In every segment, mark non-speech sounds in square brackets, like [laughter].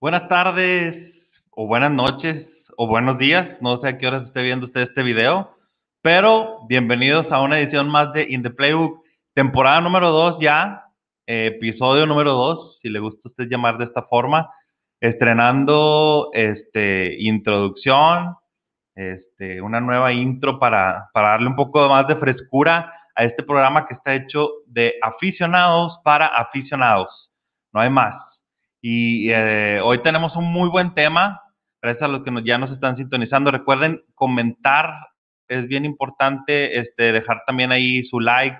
Buenas tardes, o buenas noches, o buenos días. No sé a qué horas esté viendo usted este video, pero bienvenidos a una edición más de In the Playbook, temporada número 2 ya, eh, episodio número 2, si le gusta usted llamar de esta forma, estrenando este, introducción, este, una nueva intro para, para darle un poco más de frescura a este programa que está hecho de aficionados para aficionados. No hay más. Y eh, hoy tenemos un muy buen tema. Gracias a los que ya nos están sintonizando. Recuerden comentar, es bien importante este, dejar también ahí su like.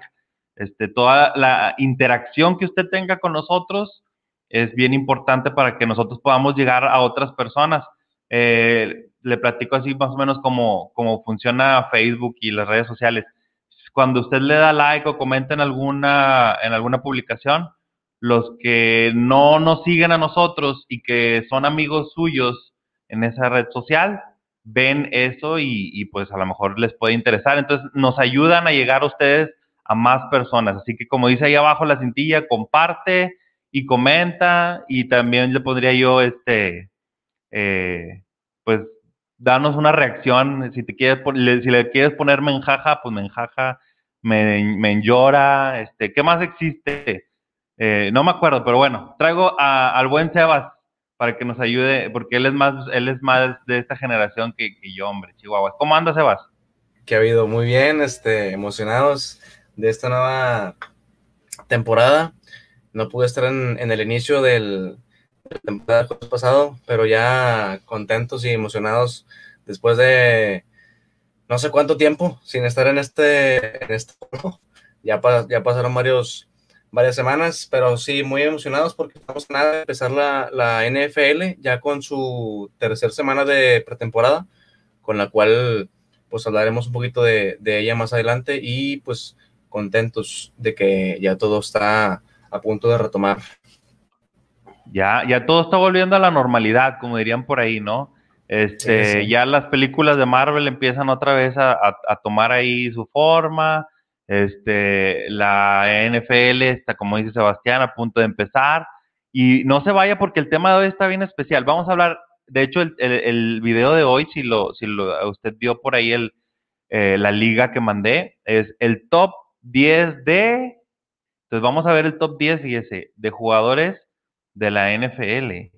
Este, toda la interacción que usted tenga con nosotros es bien importante para que nosotros podamos llegar a otras personas. Eh, le platico así más o menos cómo, cómo funciona Facebook y las redes sociales. Cuando usted le da like o comenta en alguna, en alguna publicación, los que no nos siguen a nosotros y que son amigos suyos en esa red social, ven eso y, pues a lo mejor les puede interesar. Entonces nos ayudan a llegar a ustedes a más personas. Así que como dice ahí abajo la cintilla, comparte y comenta y también le pondría yo este, eh, pues danos una reacción. Si te quieres, si le quieres poner menjaja, pues menjaja, me, me llora, este, ¿qué más existe? Eh, no me acuerdo, pero bueno, traigo al buen Sebas para que nos ayude, porque él es más, él es más de esta generación que, yo, hombre, Chihuahua. ¿Cómo anda, Sebas? Que ha habido muy bien, este, emocionados de esta nueva temporada. No pude estar en, el inicio del, temporada pasado, pero ya contentos y emocionados después de no sé cuánto tiempo sin estar en este, en este ya pasaron varios varias semanas, pero sí, muy emocionados porque estamos a nada de empezar la, la NFL ya con su tercera semana de pretemporada, con la cual pues hablaremos un poquito de, de, ella más adelante y pues contentos de que ya todo está a punto de retomar. Ya, ya todo está volviendo a la normalidad, como dirían por ahí, ¿no? Este, Ya las películas de Marvel empiezan otra vez a, a tomar ahí su forma, este, la NFL está, como dice Sebastián, a punto de empezar. Y no se vaya porque el tema de hoy está bien especial. Vamos a hablar, de hecho, el, el, video de hoy, si lo, si lo, usted vio por ahí el, eh, la liga que mandé, es el top 10 de. Entonces vamos a ver el top 10, fíjese, de jugadores de la NFL,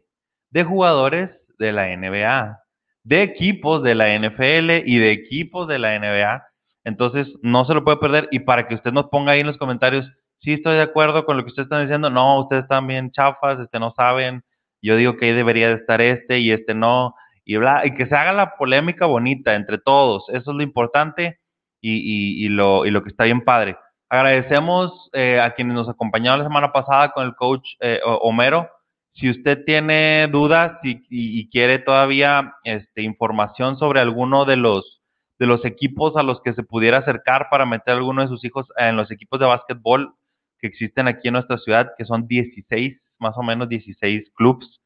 de jugadores de la NBA, de equipos de la NFL y de equipos de la NBA entonces, no se lo puede perder. Y para que usted nos ponga ahí en los comentarios, sí estoy de acuerdo con lo que ustedes están diciendo, no, ustedes están bien chafas, este, no saben, yo digo que ahí debería de estar este y este no, y bla, y que se haga la polémica bonita entre todos, eso es lo importante y, y, lo, y lo que está bien padre. Agradecemos eh, a quienes nos acompañaron la semana pasada con el coach eh, Homero. Si usted tiene dudas y, y, quiere todavía este, información sobre alguno de los de los equipos a los que se pudiera acercar para meter a alguno de sus hijos en los equipos de básquetbol que existen aquí en nuestra ciudad, que son 16, más o menos 16 clubs.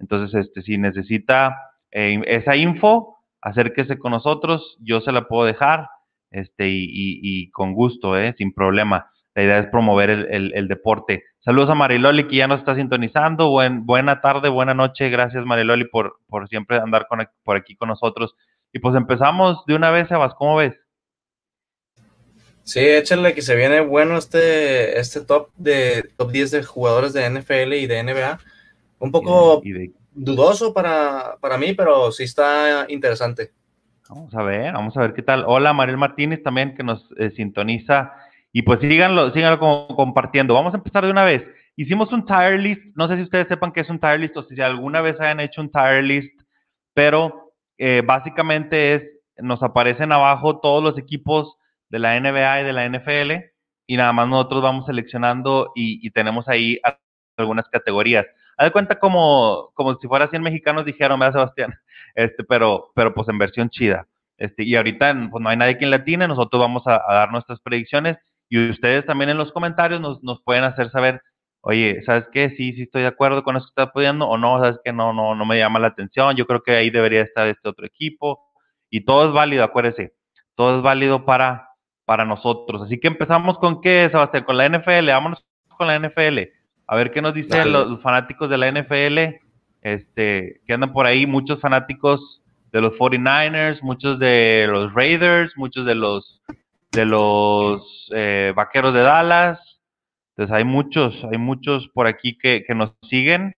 Entonces, este, si necesita eh, esa info, acérquese con nosotros, yo se la puedo dejar, este, y, con gusto, eh, sin problema. La idea es promover el, deporte. Saludos a Mariloli que ya nos está sintonizando. Buen, buena tarde, buena noche. Gracias Mariloli por, por siempre andar por aquí con nosotros. Y pues empezamos de una vez, Sebas, ¿cómo ves? Sí, échale que se viene bueno este, este top de top 10 de jugadores de NFL y de NBA. Un poco dudoso para, para mí, pero sí está interesante. Vamos a ver, vamos a ver qué tal. Hola, Mariel Martínez también que nos eh, sintoniza. Y pues síganlo, síganlo compartiendo. Vamos a empezar de una vez. Hicimos un tire list. No sé si ustedes sepan qué es un tire list o si alguna vez hayan hecho un tire list, pero eh, básicamente es, nos aparecen abajo todos los equipos de la NBA y de la NFL y nada más nosotros vamos seleccionando y, tenemos ahí algunas categorías. Haz de cuenta como, como si fuera 100 mexicanos dijeron, ¿verdad, Sebastián? [laughs] Este, pero, pero pues en versión chida. Este, y ahorita pues no hay nadie que latine, nosotros vamos a, dar nuestras predicciones y ustedes también en los comentarios nos, nos pueden hacer saber oye, ¿sabes qué? Sí, sí estoy de acuerdo con eso que estás apoyando, o no, ¿sabes qué? No, no, no me llama la atención, yo creo que ahí debería estar este otro equipo, y todo es válido, acuérdese, todo es válido para, para nosotros. Así que empezamos con qué, Sebastián, con la NFL, vámonos con la NFL, a ver qué nos dicen los, fanáticos de la NFL, este, que andan por ahí, muchos fanáticos de los 49ers, muchos de los Raiders, muchos de los de los eh, vaqueros de Dallas. Entonces hay muchos, hay muchos por aquí que, nos siguen.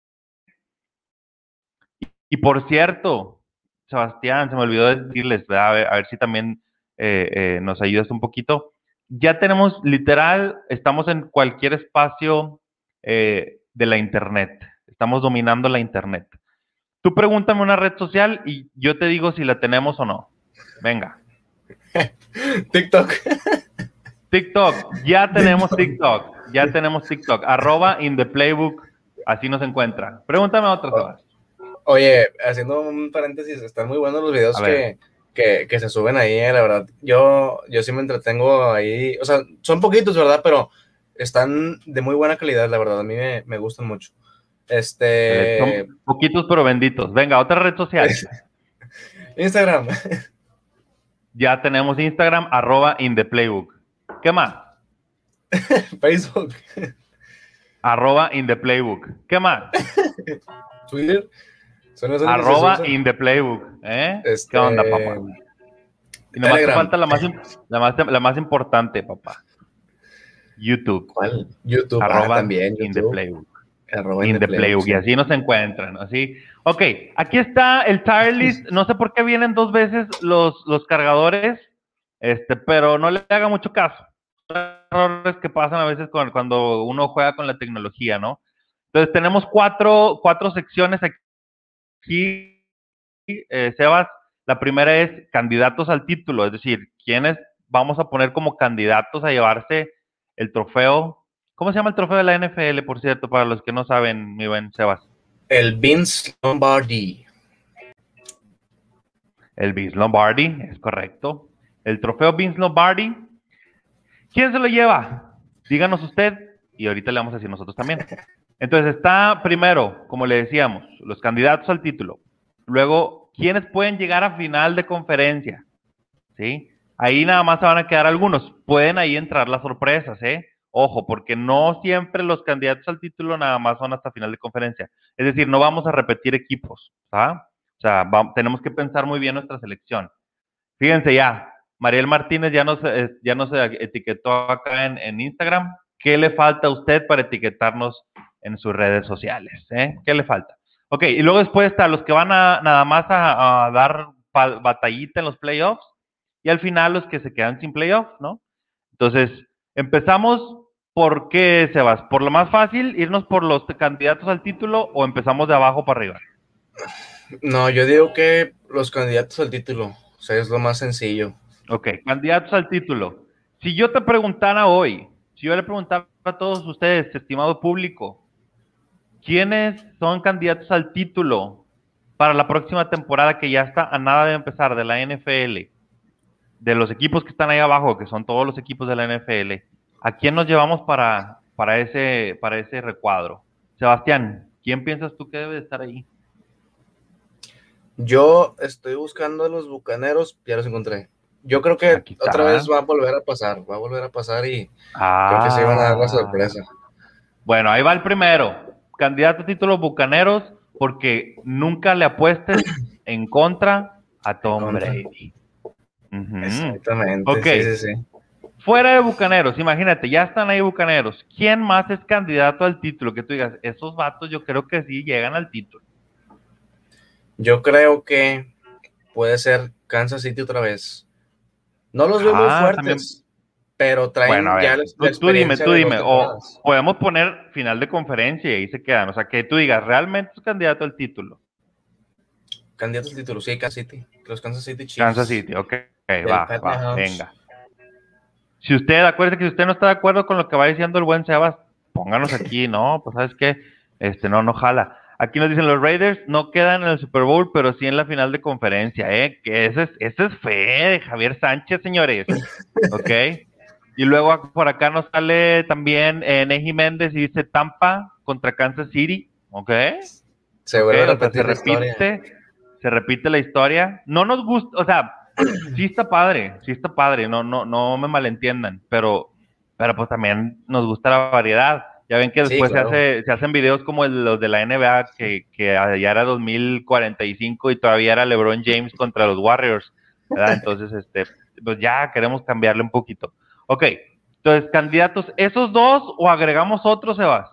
Y, por cierto, Sebastián, se me olvidó decirles, a ver, si también eh, eh, nos ayudas un poquito. Ya tenemos, literal, estamos en cualquier espacio de la Internet. Estamos dominando la Internet. Tú pregúntame una red social y yo te digo si la tenemos o no. Venga. [laughs] TikTok. TikTok, ya tenemos [laughs] TikTok, ya tenemos TikTok, arroba in the playbook, así nos encuentra. Pregúntame otra, cosa. Oye, haciendo un paréntesis, están muy buenos los videos que, que, se suben ahí, eh, la verdad. Yo, yo sí me entretengo ahí, o sea, son poquitos, ¿verdad? Pero están de muy buena calidad, la verdad, a mí me, me gustan mucho. Este... Son poquitos pero benditos. Venga, otra red social. [laughs] Instagram. Ya tenemos Instagram, arroba in the playbook. ¿Qué más? [laughs] Facebook. Arroba in the playbook. ¿Qué más? [laughs] Twitter. arroba in the playbook. ¿eh? Este... ¿Qué onda, papá? Y nomás te falta la más, la, más, la más importante, papá. YouTube. ¿Cuál? YouTube. Ah, arroba también. In the playbook. Arroba in, the, playbook. Y así nos encuentran, así. Ok, aquí está el tire list. [laughs] No sé por qué vienen dos veces los, los cargadores, este, pero no le haga mucho caso. Errores que pasan a veces cuando uno juega con la tecnología, ¿no? Entonces tenemos cuatro, cuatro secciones aquí, eh, Sebas. La primera es candidatos al título, es decir, quiénes vamos a poner como candidatos a llevarse el trofeo. ¿Cómo se llama el trofeo de la NFL, por cierto, para los que no saben, mi buen Sebas? El Vince Lombardi. El Vince Lombardi, es correcto. El trofeo Vince Lombardi. ¿Quién se lo lleva? Díganos usted y ahorita le vamos a decir nosotros también. Entonces está primero, como le decíamos, los candidatos al título. Luego, ¿quiénes pueden llegar a final de conferencia? ¿Sí? Ahí nada más se van a quedar algunos. Pueden ahí entrar las sorpresas, ¿eh? Ojo, porque no siempre los candidatos al título nada más son hasta final de conferencia. Es decir, no vamos a repetir equipos, ¿ah? O sea, tenemos que pensar muy bien nuestra selección. Fíjense ya, Mariel Martínez ya nos, eh, ya etiquetó acá en, Instagram. ¿Qué le falta a usted para etiquetarnos en sus redes sociales? Eh? ¿Qué le falta? Ok, y luego después está los que van a nada más a, a dar batallita en los playoffs y al final los que se quedan sin playoffs, ¿no? Entonces, empezamos ¿Por qué, Sebas? ¿Por lo más fácil, irnos por los candidatos al título o empezamos de abajo para arriba? No, yo digo que los candidatos al título, o sea, es lo más sencillo. Ok, candidatos al título. Si yo te preguntara hoy, si yo le preguntara a todos ustedes, estimado público, ¿quiénes son candidatos al título para la próxima temporada que ya está a nada de empezar de la NFL? De los equipos que están ahí abajo, que son todos los equipos de la NFL ¿A quién nos llevamos para, para, ese, para ese recuadro? Sebastián, ¿quién piensas tú que debe estar ahí? Yo estoy buscando a los bucaneros, ya los encontré. Yo creo que otra vez va a volver a pasar, va a volver a pasar y creo que se van a dar la sorpresa. Bueno, ahí va el primero. Candidato a título bucaneros, porque nunca le apuestes [clears throat] en contra a Tom Brady. Exactamente. Ok. Sí, sí, sí. Fuera de Bucaneros, imagínate, ya están ahí Bucaneros. ¿Quién más es candidato al título? Que tú digas, esos vatos yo creo que sí llegan al título. Yo creo que puede ser Kansas City otra vez. No los veo muy ah, fuertes, pero traen ya tú, dime, tú dime, o podemos poner final de conferencia y ahí se quedan. O sea, que tú digas, realmente es candidato al título. Candidato al título, sí, Kansas City. Los Kansas City Chiefs. Kansas City, ok, va, va, venga. Si usted, acuérdese que si usted no está de acuerdo con lo que va diciendo el buen Sebas, pónganos aquí, [laughs] ¿no? Pues sabes qué, este, no, no jala. Aquí nos dicen los Raiders no quedan en el Super Bowl, pero sí en la final de conferencia, ¿eh? Que ese es, es fe de Javier Sánchez, señores. [laughs] ¿Ok? Y luego por acá nos sale también eh, Neji Méndez y dice Tampa contra Kansas City, ¿ok? Se, se repite, se repite la historia. No nos gusta, o sea, sí está padre, sí está padre, no, no, no me malentiendan, pero, pero pues también nos gusta la variedad. Ya ven que después se, hace, se hacen videos como los de la NBA, que, que ya era 2045 y todavía era LeBron James contra los Warriors, ¿verdad? [laughs] Entonces, este, pues ya queremos cambiarle un poquito. Ok, entonces, candidatos, ¿esos dos o agregamos otros, Sebas?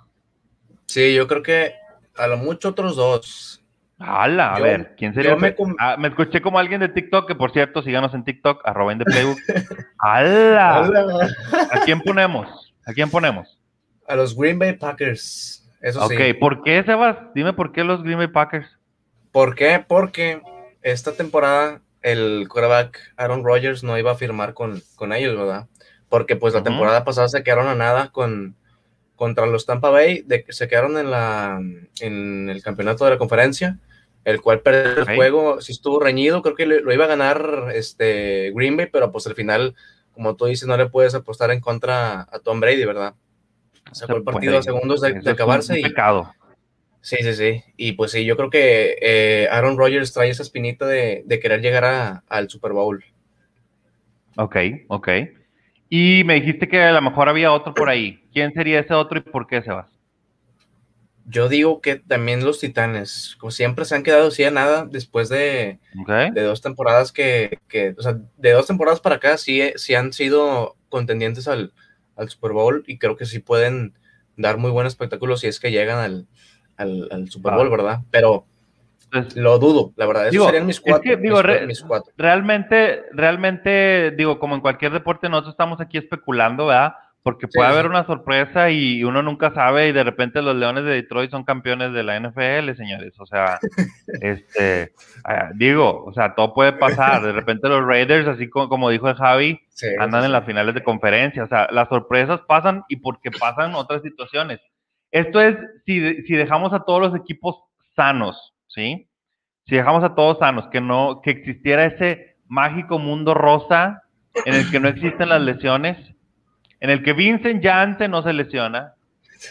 Sí, yo creo que a lo mucho otros dos. ¡Hala! A ver, ¿quién sería? Ah, me, escuché como alguien de TikTok, que por cierto, síganos en TikTok, arroba en Playbook. [laughs] ¡Hala! ¿A quién ponemos? ¿A quién ponemos? A los Green Bay Packers. Eso sí. Ok, ¿por qué, Sebas? Dime por qué los Green Bay Packers. ¿Por qué? Porque esta temporada el quarterback Aaron Rodgers no iba a firmar con, con ellos, ¿verdad? Porque pues la temporada pasada se quedaron a nada con contra los Tampa Bay, de, se quedaron en, la, en el campeonato de la conferencia, el cual perdió el juego, si estuvo reñido, creo que lo, iba a ganar este Green Bay, pero pues al final, como tú dices, no le puedes apostar en contra a Tom Brady, ¿verdad? Sacó el partido a segundos de, acabarse. y, pecado. Sí, sí, sí. Y pues sí, yo creo que eh, Aaron Rodgers trae esa espinita de, querer llegar al Super Bowl. Ok, ok. Y me dijiste que a lo mejor había otro por ahí. ¿Quién sería ese otro y por qué se va? Yo digo que también los Titanes, como siempre se han quedado así a nada después de, de dos temporadas que, que, o sea, de dos temporadas para acá sí, sí han sido contendientes al, al Super Bowl y creo que sí pueden dar muy buen espectáculo si es que llegan al, al, Super Bowl, ¿verdad? Pero pues, lo dudo, la verdad. Esos serían mis cuatro, mis, cuatro, Realmente, realmente, digo, como en cualquier deporte, nosotros estamos aquí especulando, ¿verdad? Porque puede haber una sorpresa y uno nunca sabe y de repente los Leones de Detroit son campeones de la NFL, señores. O sea, [laughs] este, ah, digo, o sea, todo puede pasar. De repente los Raiders, así como, como dijo el Javi, andan en las finales de conferencia. O sea, las sorpresas pasan y porque pasan otras situaciones. Esto es si, si dejamos a todos los equipos sanos, ¿sí? Si dejamos a todos sanos, que no, que existiera ese mágico mundo rosa en el que no existen las lesiones, en el que Vincent Janssen no se lesiona,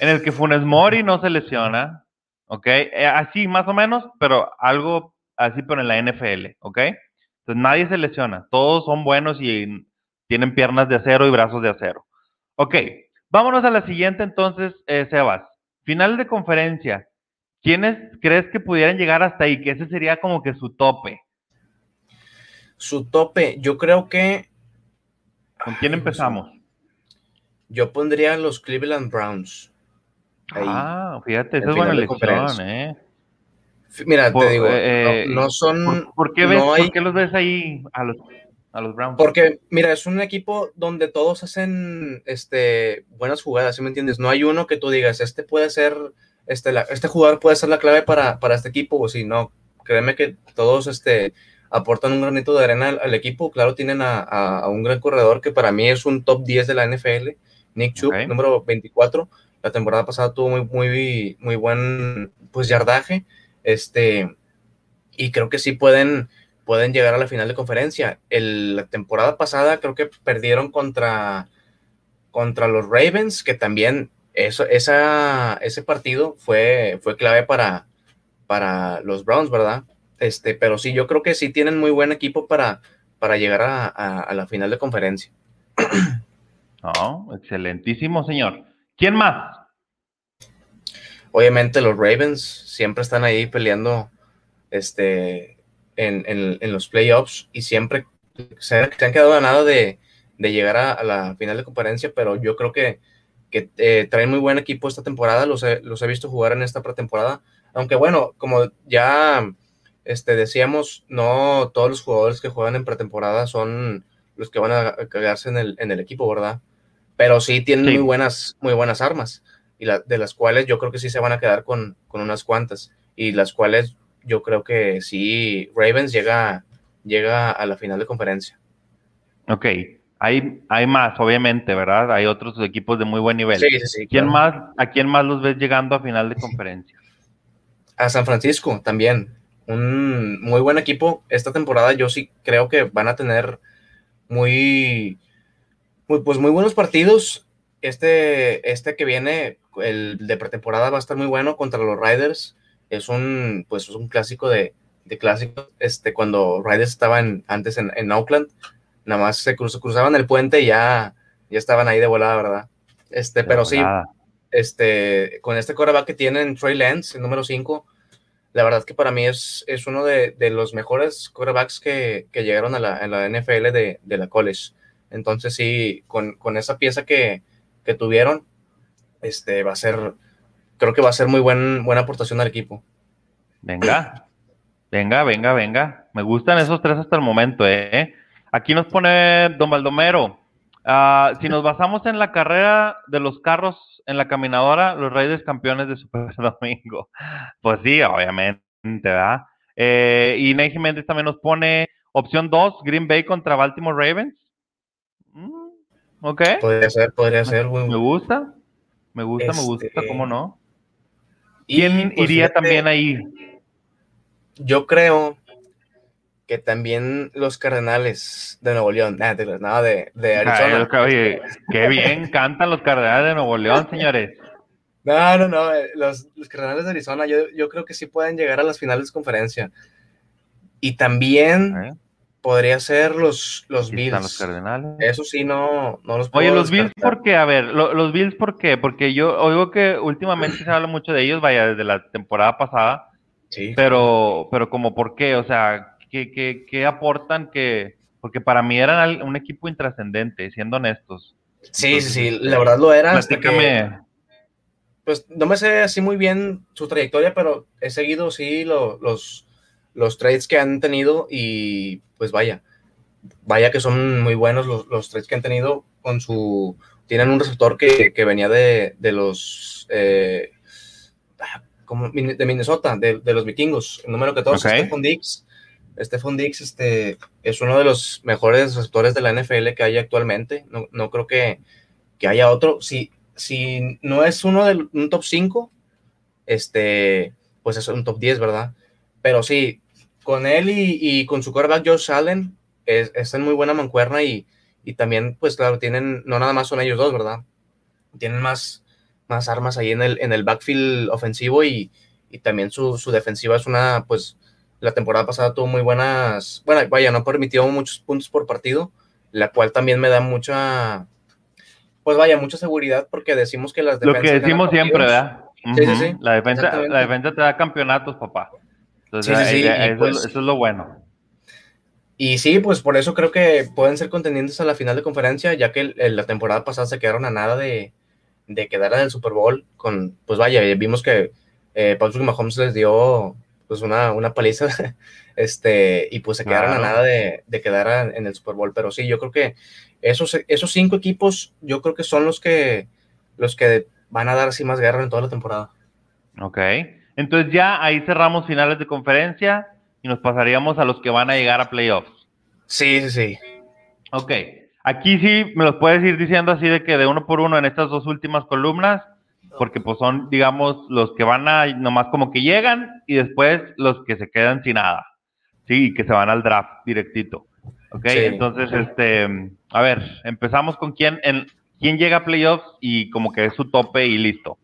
en el que Funes Mori no se lesiona, ¿ok? Eh, así más o menos, pero algo así, pero en la NFL, ¿ok? Entonces nadie se lesiona, todos son buenos y tienen piernas de acero y brazos de acero. Ok, vámonos a la siguiente entonces, eh, Sebas. Final de conferencia. ¿Quiénes crees que pudieran llegar hasta ahí? Que ese sería como que su tope. Su tope, yo creo que. ¿Con quién empezamos? Yo pondría los Cleveland Browns. Ah, fíjate, esa es buena elección, ¿eh? Mira, te digo, eh, no, son. ¿por, qué ves, ¿Por qué los ves ahí a los a los Browns. Porque, mira, es un equipo donde todos hacen este, buenas jugadas, ¿sí me entiendes? No hay uno que tú digas, este puede ser, este, este jugador puede ser la clave para, para este equipo, o si no, créeme que todos este, aportan un granito de arena al, equipo. Claro, tienen a, un gran corredor que para mí es un top 10 de la NFL, Nick Chubb, número 24. La temporada pasada tuvo muy, muy, muy buen pues, yardaje. Este, y creo que sí pueden pueden llegar a la final de conferencia. la temporada pasada creo que perdieron contra, contra los Ravens, que también eso, esa, ese partido fue, fue clave para, para los Browns, ¿verdad? Este, pero sí, yo creo que sí tienen muy buen equipo para, para llegar a, la final de conferencia. [clears throat] Oh, excelentísimo, señor. ¿Quién más? Obviamente los Ravens siempre están ahí peleando este, en, los playoffs y siempre se, han quedado a nada de, llegar a, la final de conferencia, pero yo creo que, que eh, traen muy buen equipo esta temporada, los he, los he visto jugar en esta pretemporada, aunque bueno, como ya este, decíamos, no todos los jugadores que juegan en pretemporada son los que van a quedarse en el, en el equipo, ¿verdad? Pero sí tienen muy buenas, muy buenas armas, y la, de las cuales yo creo que sí se van a quedar con, con unas cuantas, y las cuales yo creo que sí, Ravens llega, llega a la final de conferencia. Ok, hay, hay más, obviamente, ¿verdad? Hay otros equipos de muy buen nivel. Sí, sí, sí. ¿Quién más, ¿A quién más los ves llegando a final de [laughs] conferencia? A San Francisco también. Un muy buen equipo. Esta temporada yo sí creo que van a tener muy, muy pues muy buenos partidos. Este, este que viene, el de pretemporada, va a estar muy bueno contra los Riders es un, pues, es un clásico de, de clásicos. Este, cuando Riders estaban antes en, en Auckland, nada más se cruzaban el puente y ya, ya estaban ahí de volada, ¿verdad? Este, pero sí, este, con este quarterback que tienen Trey Lance, el número 5, la verdad que para mí es, es uno de, los mejores quarterbacks que, llegaron a la, la NFL de, la college. Entonces sí, con, esa pieza que, tuvieron, este, va a ser, creo que va a ser muy buen, buena aportación al equipo. Venga, venga, venga, venga. Me gustan esos tres hasta el momento, ¿eh? Aquí nos pone Don Baldomero. Ah, si nos basamos en la carrera de los carros en la caminadora, los Reyes campeones de Super [laughs] Domingo. Pues sí, obviamente, ¿verdad? Eh, y Ney Jiménez también nos pone opción 2, Green Bay contra Baltimore Ravens. Mm, ok. Podría ser, podría ser. Me gusta, me gusta, me gusta, este, ¿cómo no? ¿Quién pues, iría también ahí? Yo creo que también los Cardenales de Nuevo León, nada, de, de Arizona. oye, qué bien cantan los Cardenales de Nuevo León, señores. No, no, no, eh, los, los Cardenales de Arizona yo, yo, creo que sí pueden llegar a las finales de conferencia. Y también podría ser los, los Bills. los Cardenales. Eso sí, no, no los puedo Oye, los Bills, ¿por qué? A ver, los Bills, ¿por qué? Porque yo oigo que últimamente se habla mucho de ellos, vaya, desde la temporada pasada. Sí. Pero, pero como, ¿por qué? O sea, que, aportan que, porque para mí eran un equipo intrascendente, siendo honestos. Sí, sí, sí, la verdad lo era. pues no me sé así muy bien su trayectoria, pero he seguido sí los, los trades que han tenido y pues vaya, vaya que son muy buenos los, los trades que han tenido con su... Tienen un receptor que, venía de, los... Eh, como de Minnesota, de, los vikingos, el número 14, okay. Stephon Dix, Stephon Dix este, es uno de los mejores receptores de la NFL que hay actualmente. No, creo que, haya otro. Si, si no es uno de un top 5, este, pues es un top 10, ¿verdad? Pero sí, con él y, con su quarterback Josh Allen, es, en muy buena mancuerna y, también, pues claro, tienen, no nada más son ellos dos, ¿verdad? Tienen más, más armas ahí en el, en el backfield ofensivo y, también su, su defensiva es una, pues, la temporada pasada tuvo muy buenas, bueno, vaya, no permitió muchos puntos por partido, la cual también me da mucha, pues vaya, mucha seguridad porque decimos que las defensas... Lo que decimos siempre, ¿verdad? Sí, sí, sí. La defensa, la defensa te da campeonatos, papá. Entonces, sí, eso, pues eso, es lo bueno. Y sí, pues por eso creo que pueden ser contendientes a la final de conferencia, ya que la temporada pasada se quedaron a nada de, de quedar en el Super Bowl con, pues vaya, vimos que eh, Patrick Mahomes les dio pues una, una paliza, [laughs] este, y pues se quedaron a nada de, de, quedar en el Super Bowl. Pero sí, yo creo que esos, esos cinco equipos, yo creo que son los que, los que van a dar así más guerra en toda la temporada. Ok, entonces ya ahí cerramos finales de conferencia y nos pasaríamos a los que van a llegar a playoffs. Sí, sí, sí. Ok, aquí sí me los puedes ir diciendo así de que de uno por uno en estas dos últimas columnas porque pues son, digamos, los que van a, nomás como que llegan y después los que se quedan sin nada, sí, y que se van al draft directito. Ok, entonces, este, a ver, empezamos con quién, en, quién llega a playoffs y como que es su tope y listo.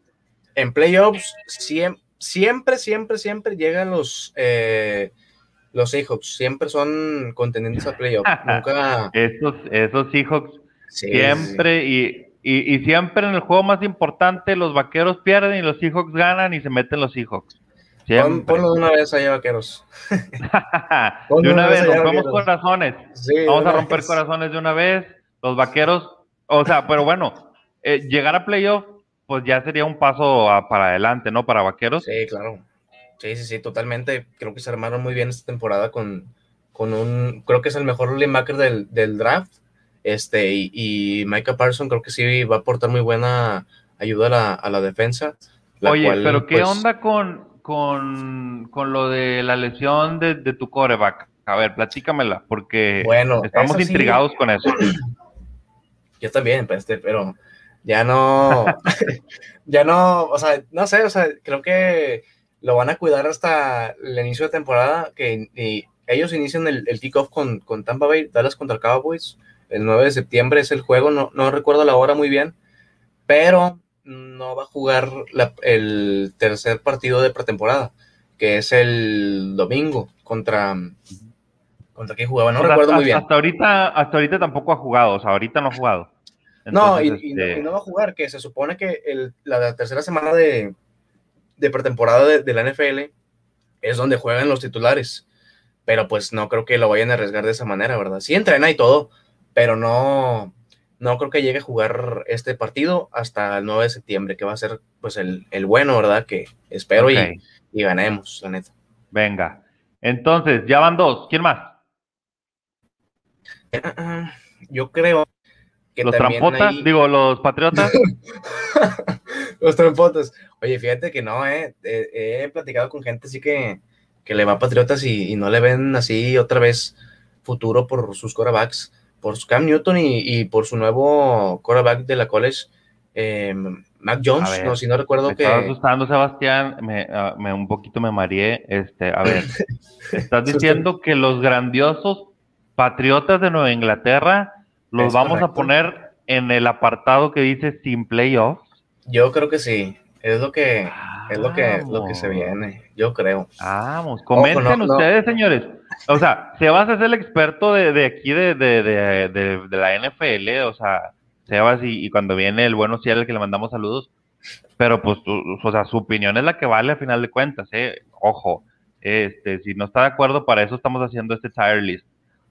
En playoffs siempre, siempre, siempre, siempre llegan los, eh, los Seahawks, siempre son contendientes a playoffs. [laughs] Nunca... Esos, esos Seahawks siempre y y, siempre en el juego más importante los vaqueros pierden y los Seahawks ganan y se meten los Seahawks. ponlo de una vez ahí, vaqueros. [laughs] de una, vez, rompemos corazones. Vamos a romper corazones de una vez. Los vaqueros, o sea, pero bueno, eh, llegar a playoff, pues ya sería un paso para adelante, ¿no? Para vaqueros. Sí, claro. Sí, sí, sí, totalmente. Creo que se armaron muy bien esta temporada con, con un, creo que es el mejor linebacker del, del draft este, y, y Micah Parson creo que sí va a aportar muy buena ayuda a la, a la defensa. Oye, pero ¿qué pues onda con, con, con, lo de la lesión de, de, tu coreback? A ver, platícamela, porque bueno, estamos intrigados con eso. [clears throat] Yo también, pues, este, pero ya no, [laughs] ya no, o sea, no sé, o sea, creo que lo van a cuidar hasta el inicio de temporada, que y ellos inician el, el kickoff con, con Tampa Bay, Dallas contra Cowboys, el 9 de septiembre es el juego, no, no recuerdo la hora muy bien, pero no va a jugar el tercer partido de pretemporada, que es el domingo contra... ¿Contra quién jugaba? No recuerdo muy bien. Hasta ahorita, hasta ahorita tampoco ha jugado, o sea, ahorita no ha jugado. no, y, este no, va a jugar, que se supone que la, tercera semana de, pretemporada de, la NFL es donde juegan los titulares. Pero pues no creo que lo vayan a arriesgar de esa manera, ¿verdad? Sí entrena y todo, pero no, no creo que llegue a jugar este partido hasta el 9 de septiembre, que va a ser pues el, bueno, ¿verdad? Que espero y, y ganemos, la neta. Venga. Entonces, ya van dos. ¿Quién más? Ah, yo creo los trampotas, digo, los patriotas. [laughs] los trampotas. Oye, fíjate que no, eh, he platicado con gente así que, que le va a patriotas y, no le ven así otra vez futuro por sus quarterbacks, por Cam Newton y, por su nuevo quarterback de la college, eh, Mac Jones, no, si no recuerdo me que. Estaba asustando, Sebastián, ah, me, un poquito me mareé. Este, a ver, [laughs] estás diciendo que los grandiosos patriotas de Nueva Inglaterra los vamos a poner en el apartado que dice sin playoffs. Yo creo que sí. Es lo que, es lo que, lo que se viene. Yo creo. Vamos, comenten ustedes, señores. O sea, Sebas es el experto de, de aquí de, de, de, la NFL. O sea, Sebas y, y cuando viene el bueno el que le mandamos saludos. Pero pues, o sea, su opinión es la que vale a final de cuentas, ¿eh? Ojo, este, si no está de acuerdo, para eso estamos haciendo este tire list.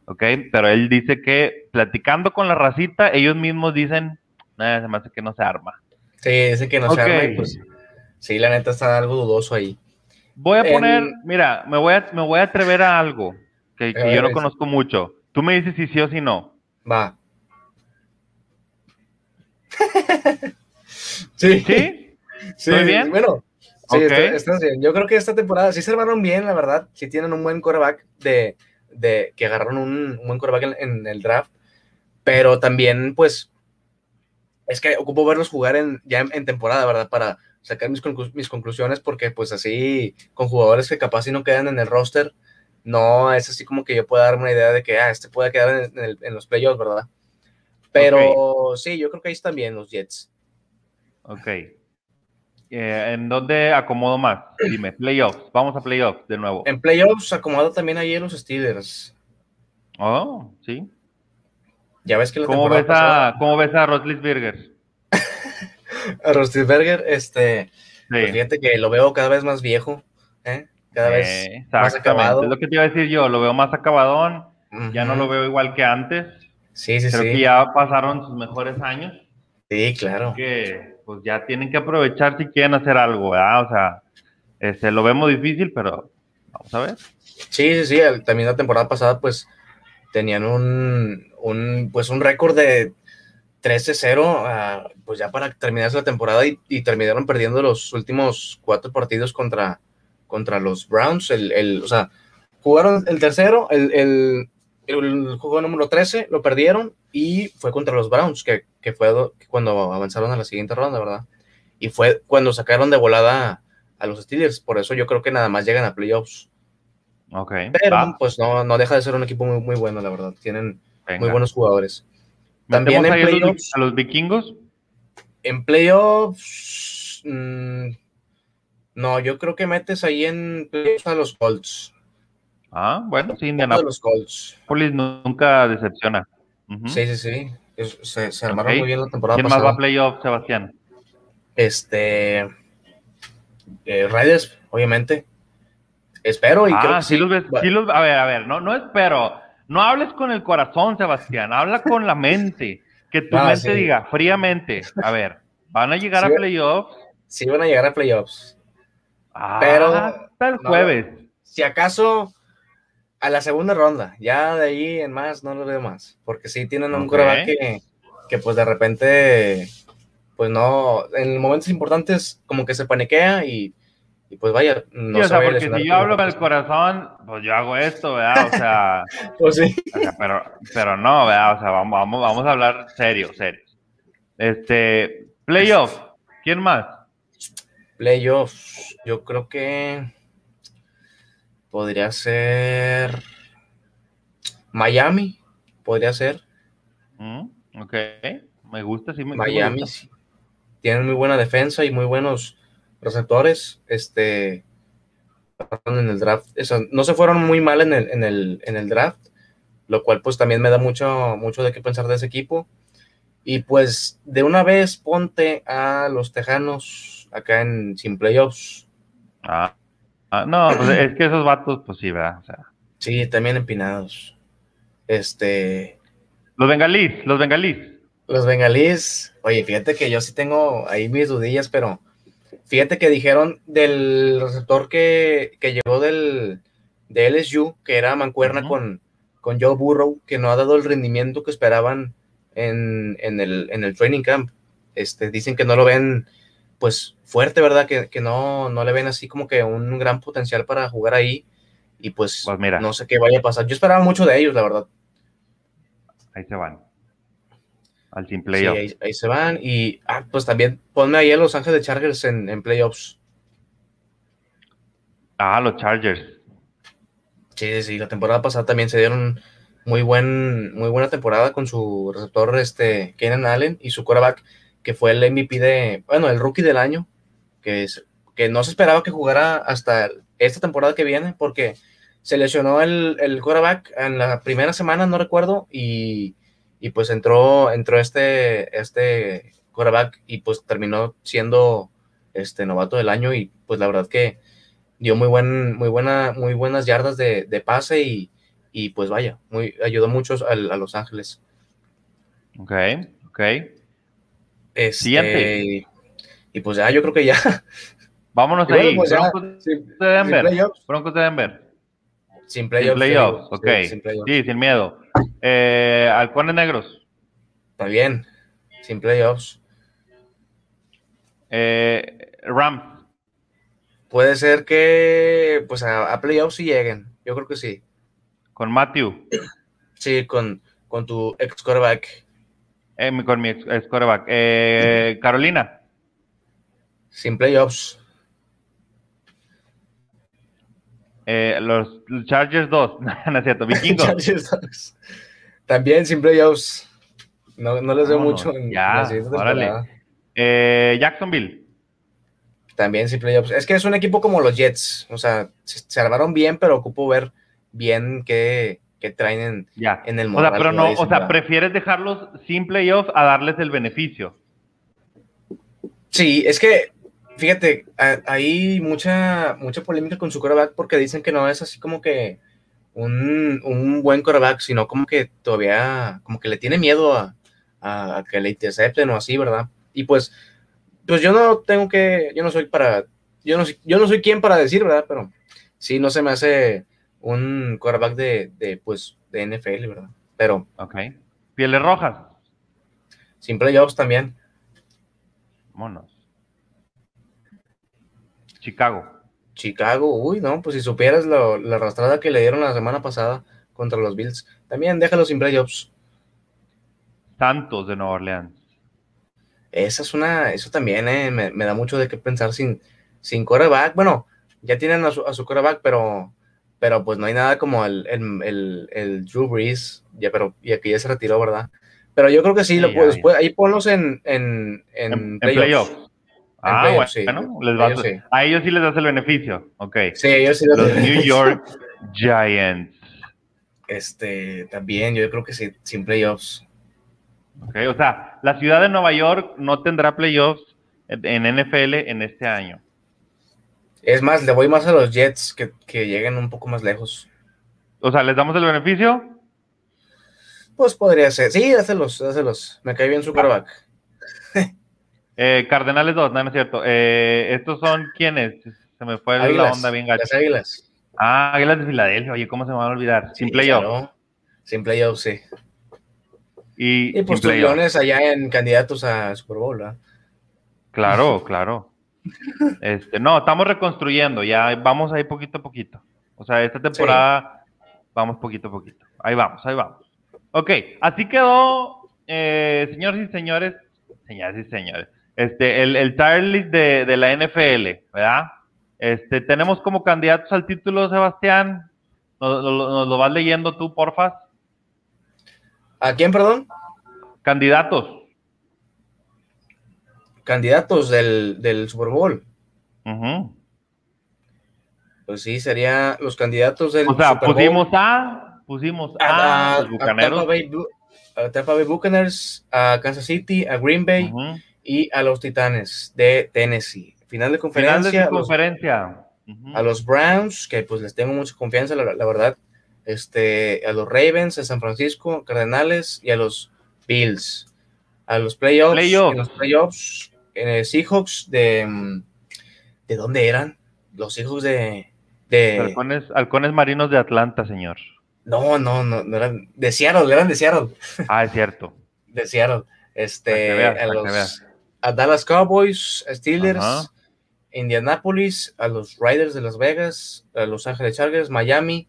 ¿ok? Pero él dice que platicando con la racita, ellos mismos dicen, nada, se me hace que no se arma. Sí, dice que no se arma y pues sí, la neta está algo dudoso ahí. Voy a poner, mira, me voy a, me voy a atrever a algo que, yo no conozco mucho. Tú me dices si sí o si no. Va. [laughs] sí. ¿Sí? Sí, bien? bueno, sí, estás bien. Yo creo que esta temporada sí se armaron bien, la verdad. Sí tienen un buen coreback de, de que agarraron un, buen quarterback en, el draft, pero también, pues, es que ocupo verlos jugar en, ya en, temporada, ¿verdad? Para sacar mis, mis, conclusiones, porque pues así, con jugadores que capaz si no quedan en el roster, no es así como que yo pueda darme una idea de que, ah, este puede quedar en, los playoffs, ¿verdad? Pero sí, yo creo que ahí están bien los Jets. Ok. Eh, ¿En dónde acomodo más? Dime, playoffs. Vamos a playoffs de nuevo. En playoffs acomodo también ahí los Steelers. Oh, sí. Ya ves que la ¿Cómo ves, a, ¿Cómo ves a Roslisberger? [laughs] a Roslisberger, este. Pues fíjate que lo veo cada vez más viejo, ¿eh? Cada vez más acabado. Es lo que te iba a decir yo, lo veo más acabadón. Ya no lo veo igual que antes. Sí, sí, Creo sí. que ya pasaron sus mejores años. Sí, claro. Que pues ya tienen que aprovechar si quieren hacer algo, ¿verdad? O sea, este, lo vemos difícil, pero vamos a ver. Sí, sí, sí, también la temporada pasada, pues, tenían un, un pues, un récord de 13-0, ah, pues ya para terminarse la temporada y, terminaron perdiendo los últimos cuatro partidos contra, contra los Browns, el, el, o sea, jugaron el tercero, el, el, el juego número 13 lo perdieron y fue contra los Browns, que, que fue cuando avanzaron a la siguiente ronda, ¿verdad? Y fue cuando sacaron de volada a los Steelers, por eso yo creo que nada más llegan a playoffs. Ok. Pero pues no, no deja de ser un equipo muy, muy bueno, la verdad. Tienen muy buenos jugadores. También en playoffs. A los, vikingos? En playoffs. Mm, no, yo creo que metes ahí en playoffs a los Colts. Ah, bueno, sí, Indianapolis. Polis nunca decepciona. Sí, sí, sí. se, armaron muy bien la temporada ¿Quién más va a playoff, Sebastián? Este. Eh, Raiders, obviamente. Espero y ah, creo que sí. Los ves, sí los, a ver, a ver, no, no espero. No hables con el corazón, Sebastián. Habla con la mente. Que tu [laughs] ah, mente diga fríamente. A ver, ¿van a llegar a playoffs? Sí, van a llegar a playoffs. Ah, pero. Hasta el jueves. si acaso a la segunda ronda. Ya de ahí en más no lo veo más. Porque sí tienen un okay. que, que, pues de repente, pues no, en momentos importantes como que se paniquea y, y pues vaya. No sí, o sea, porque si yo hablo del corazón, pues yo hago esto, ¿verdad? O sea, [laughs] pues sí. pero, pero no, ¿verdad? O sea, vamos, vamos, vamos a hablar serio, serio. Este, playoff, ¿quién más? Playoff, yo creo que Podría ser Miami, podría ser. Mm, ok, me gusta, sí, me, Miami tienen muy buena defensa y muy buenos receptores. Este en el draft, no se fueron muy mal en el, en el, draft, lo cual pues también me da mucho, mucho de qué pensar de ese equipo. Y pues de una vez ponte a los Tejanos acá en sin playoffs. Ah, ah no, pues es que esos vatos, pues sí, ¿verdad? O sea. Sí, también empinados. Este. Los bengalís, los bengalís. Los bengalís, oye, fíjate que yo sí tengo ahí mis dudillas, pero fíjate que dijeron del receptor que, que llegó del, de LSU, que era mancuerna con, con Joe Burrow, que no ha dado el rendimiento que esperaban en, el, en el training camp. Este, dicen que no lo ven pues fuerte, ¿verdad? Que, no, no le ven así como que un gran potencial para jugar ahí. Y pues, pues mira. no sé qué vaya a pasar. Yo esperaba mucho de ellos, la verdad. Ahí se van. Al team playoffs. ahí, se van. Y ah, pues también ponme ahí a Los Ángeles Chargers en, en playoffs. Ah, los Chargers. Sí, sí, la temporada pasada también se dieron muy, buen, muy buena temporada con su receptor, este, Keenan Allen, y su quarterback, que fue el MVP de, bueno, el rookie del año, que, es, que no se esperaba que jugara hasta esta temporada que viene, porque se lesionó el, el quarterback en la primera semana, no recuerdo, y, y pues entró, entró este, este quarterback y pues terminó siendo este novato del año y pues la verdad que dio muy, buen, muy, buena, muy buenas yardas de, pase y, pues vaya, muy, ayudó mucho a, Los Ángeles. Ok, ok. Este, y pues ya, yo creo que ya. [laughs] Vámonos ahí. Pues Broncos de Denver. Broncos de Denver. Sin playoffs. ok. Sí, sin miedo. Eh, Halcones Negros. Está bien. Sin playoffs. Eh, Rams. Puede ser que pues a, playoffs sí lleguen. Yo creo que sí. Con Matthew. Sí, con, con tu ex quarterback. Eh, con mi ex, quarterback. Eh, Carolina. Sin playoffs. Eh, los Chargers 2. [laughs] no es cierto. Vikingos. [laughs] Chargers 2. También sin playoffs. No, no les veo mucho en ya, órale. Eh, Jacksonville. También sin playoffs. Es que es un equipo como los Jets. O sea, se, armaron bien, pero ocupo ver bien qué, traen en, en el moral. O sea, pero no, o sea, prefieres dejarlos sin playoffs a darles el beneficio. Sí, es que, fíjate, hay mucha, mucha polémica con su quarterback porque dicen que no es así como que un, un buen quarterback, sino como que todavía, como que le tiene miedo a, a que le intercepten o así, ¿verdad? Y pues pues yo no tengo que, yo no soy para, yo no, yo no soy quien para decir, ¿verdad? Pero sí, no se me hace un quarterback de, de pues, de NFL, ¿verdad? Pero. Ok. Pieles rojas. Sin playoffs también. Monos. Chicago. Chicago, uy, no, pues si supieras la arrastrada que le dieron la semana pasada contra los Bills, también déjalo sin playoffs. Santos de Nueva Orleans. Esa es una, eso también eh, me, da mucho de qué pensar sin, sin coreback. Bueno, ya tienen a su, a su coreback, pero, pero pues no hay nada como el, el, Drew Brees, ya, pero, y aquí ya se retiró, ¿verdad? Pero yo creo que sí, lo puedes, ahí ponlos en, en, en, playoff. Ah, bueno, sí. a ellos sí les das el beneficio, ok. Sí, ellos sí Los New York Giants. Este, también, yo creo que sí, sin playoffs. Okay, o sea, la ciudad de Nueva York no tendrá playoffs en NFL en este año. Es más, le voy más a los Jets que, lleguen un poco más lejos. O sea, ¿les damos el beneficio? Pues podría ser. Sí, hácelos, hácelos. Me cae bien su quarterback. [laughs] eh, Cardenales 2, no, no es cierto. Eh, ¿Estos son quiénes? Se me fue la onda bien gacha. Las Águilas. Ah, Águilas de Filadelfia. Oye, ¿cómo se me va a olvidar? Sin playoff. Sin playoff, sí. Y, y pues allá en candidatos a Super Bowl, ¿verdad? Claro, claro. Este, no, estamos reconstruyendo, ya vamos ahí poquito a poquito. O sea, esta temporada vamos poquito a poquito. Ahí vamos, ahí vamos. Ok, así quedó, eh, señores y señores, señores y señores, este, el, el list de, de, la NFL, ¿verdad? Este, tenemos como candidatos al título, Sebastián. ¿Nos, nos lo vas leyendo tú, porfa? ¿A quién, perdón? Candidatos. Candidatos del, Super Bowl. Pues sí, sería los candidatos del o sea, pusimos a, pusimos a, los bucaneros. a Tampa Bay Buccaneers, a Kansas City, a Green Bay y a los Titanes de Tennessee. Final de conferencia. conferencia. A los Browns, que pues les tengo mucha confianza, la, verdad. Este, a los Ravens de San Francisco, Cardenales y a los Bills. A los playoffs. playoffs. los playoffs, eh, Seahawks de. ¿De dónde eran? Los Seahawks de. de... Halcones, halcones marinos de Atlanta, señor. No, no, no, no eran de Seattle, eran de Seattle. Ah, es cierto. [laughs] de Seattle. Este, a, los, a Dallas Cowboys, a Steelers, Indianapolis, a los Riders de Las Vegas, a Los Ángeles Chargers, Miami,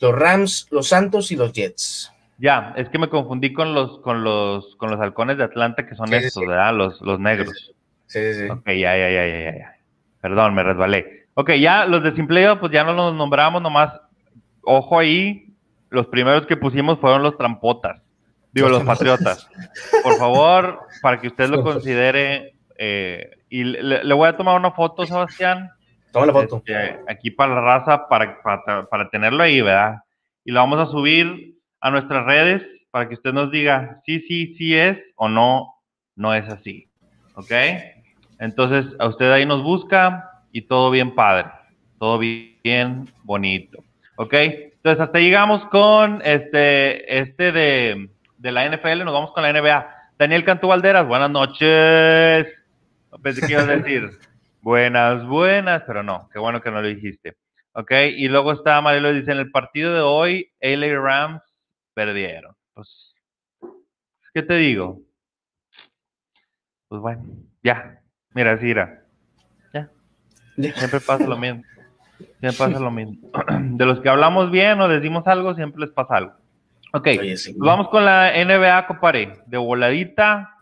los Rams, los Santos y los Jets. Ya, es que me confundí con los, con los, con los halcones de Atlanta, que son estos, ¿verdad? Los, los negros. Sí, sí, sí. Ok, ya, ya, ya, ya, ya. Perdón, me resbalé. Ok, ya los de Simpleo, pues ya no los nombramos, nomás. Ojo ahí, los primeros que pusimos fueron los trampotas, digo, los patriotas. Por favor, para que usted lo considere, eh, y le, voy a tomar una foto, Sebastián. Toma la foto. Este, aquí para la raza, para, para, tenerlo ahí, ¿verdad? Y lo vamos a subir a nuestras redes para que usted nos diga sí, sí, sí es o no, no es así. ¿Ok? Entonces, a usted ahí nos busca y todo bien padre, todo bien bonito. ¿Ok? Entonces, hasta llegamos con este, este de, la NFL, nos vamos con la NBA. Daniel Cantú Valderas, buenas noches. Pensé que ibas a decir [laughs] buenas, buenas, pero no, qué bueno que no lo dijiste. Ok, y luego está Marielo dice, en el partido de hoy, LA Rams perdieron. Pues, ¿qué te digo? Pues bueno, ya, mira, sí, Ya. Siempre pasa lo mismo. [laughs] Siempre pasa lo mismo. [clears throat] De los que hablamos bien o decimos algo, siempre les pasa algo. Ok, vamos con la NBA, compadre, de voladita,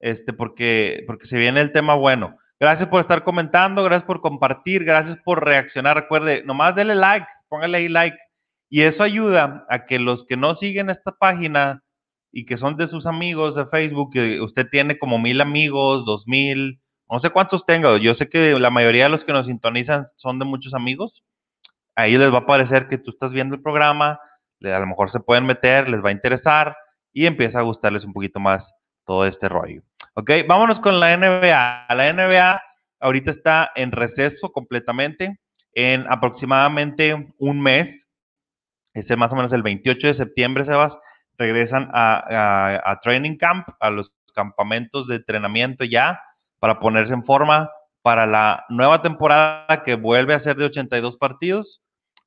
este, porque, porque se viene el tema bueno. Gracias por estar comentando, gracias por compartir, gracias por reaccionar. Recuerde, nomás dele like, póngale ahí like. Y eso ayuda a que los que no siguen esta página y que son de sus amigos de Facebook, que usted tiene como mil amigos, dos mil, no sé cuántos tengo, yo sé que la mayoría de los que nos sintonizan son de muchos amigos. Ahí les va a parecer que tú estás viendo el programa, a lo mejor se pueden meter, les va a interesar y empieza a gustarles un poquito más todo este rollo. Ok, vámonos con la NBA. La NBA ahorita está en receso completamente. En aproximadamente un mes, ese más o menos el 28 de septiembre, Sebas, regresan a, a Training Camp, a los campamentos de entrenamiento ya para ponerse en forma para la nueva temporada que vuelve a ser de 82 partidos.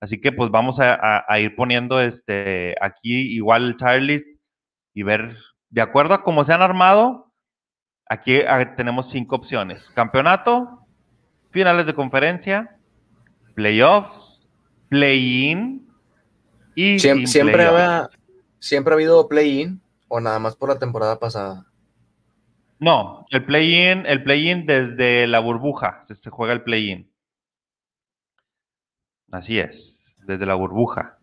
Así que pues vamos a, ir poniendo este aquí igual el tier y ver, de acuerdo a cómo se han armado, aquí tenemos cinco opciones. Campeonato, finales de conferencia, playoffs, play-in y... siempre, siempre ha habido play-in o nada más por la temporada pasada. No, el play-in, el play-in desde la burbuja, se juega el play-in. Así es, desde la burbuja.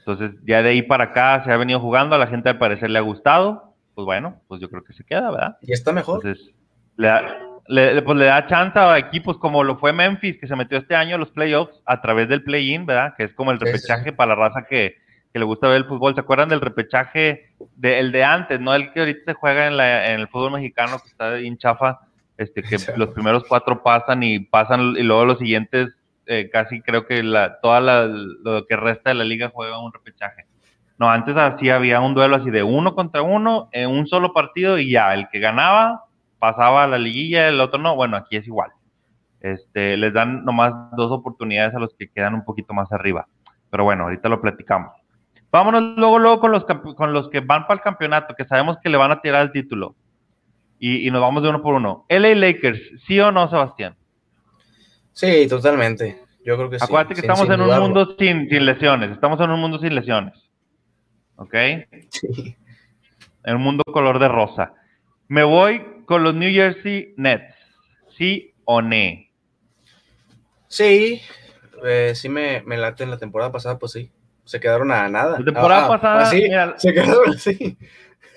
Entonces, ya de ahí para acá se ha venido jugando, a la gente al parecer le ha gustado, pues bueno, pues yo creo que se queda, ¿verdad? Y está mejor. Entonces, le da, pues le da chance a equipos como lo fue Memphis, que se metió este año a los playoffs a través del play-in, ¿verdad? Que es como el repechaje para la raza que, que le gusta ver el fútbol. ¿Se acuerdan del repechaje, de, el de antes, no el que ahorita se juega en, la, en el fútbol mexicano, que está en chafa, este, que [laughs] los primeros cuatro pasan y pasan, y luego los siguientes, eh, casi creo que la, toda la, lo que resta de la liga juega un repechaje. No, antes así había un duelo así de uno contra uno en un solo partido y ya, el que ganaba pasaba a la liguilla, el otro no. Bueno, aquí es igual. Este, les dan nomás dos oportunidades a los que quedan un poquito más arriba. Pero bueno, ahorita lo platicamos. Vámonos luego, luego con los, con los que van para el campeonato, que sabemos que le van a tirar el título. Y, nos vamos de uno por uno. LA Lakers, ¿sí o no, Sebastián? Sí, totalmente. Yo creo que sí. Acuérdate que estamos en un mundo sin, lesiones. Estamos en un mundo sin lesiones. ¿Ok? Sí. En un mundo color de rosa. Me voy con los New Jersey Nets. ¿Sí o no? Sí. Eh, sí me, me late en la temporada pasada, pues sí se quedaron a nada. La temporada ah, pasada, así, se quedaron así.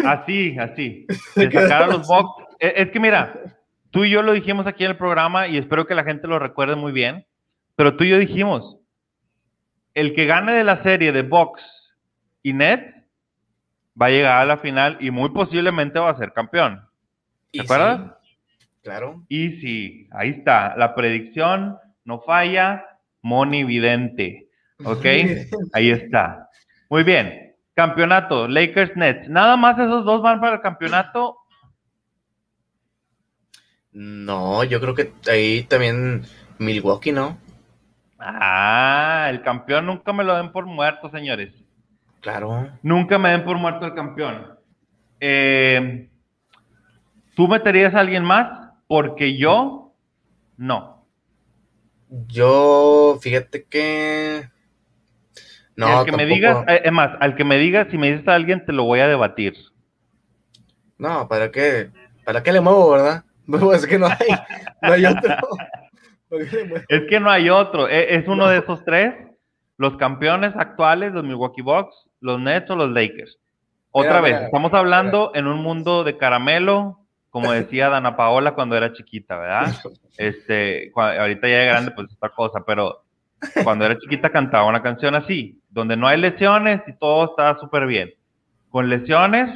Así, así. [laughs] Se sacaron los box. E, es que mira, tú y yo lo dijimos aquí en el programa y espero que la gente lo recuerde muy bien, pero tú y yo dijimos, el que gane de la serie de box y net va a llegar a la final y muy posiblemente va a ser campeón. ¿Te acuerdas? claro. Y sí, ahí está, la predicción no falla, monividente. ¿Ok? [laughs] Ahí está. Muy bien. Campeonato, Lakers Nets. ¿Nada más esos dos van para el campeonato? No, yo creo que ahí también Milwaukee, ¿no? Ah, el campeón nunca me lo den por muerto, señores. Claro. Nunca me den por muerto el campeón. Eh, ¿Tú meterías a alguien más? Porque yo, no. Yo, fíjate que... No, al que me digas, eh, es más, al que me digas, si me dices a alguien, te lo voy a debatir. No, ¿para qué? ¿Para qué le muevo, verdad? [laughs] Es que no hay, no hay otro. [laughs] es que no hay otro. E, es uno de esos tres. Los campeones actuales, los Milwaukee Bucks, los Nets o los Lakers. Otra vez, estamos hablando en un mundo de caramelo, como decía Dana Paola cuando era chiquita, ¿verdad? Este, ahorita ya es grande, pues otra cosa, pero cuando era chiquita cantaba una canción así, donde no hay lesiones y todo está súper bien. Con lesiones,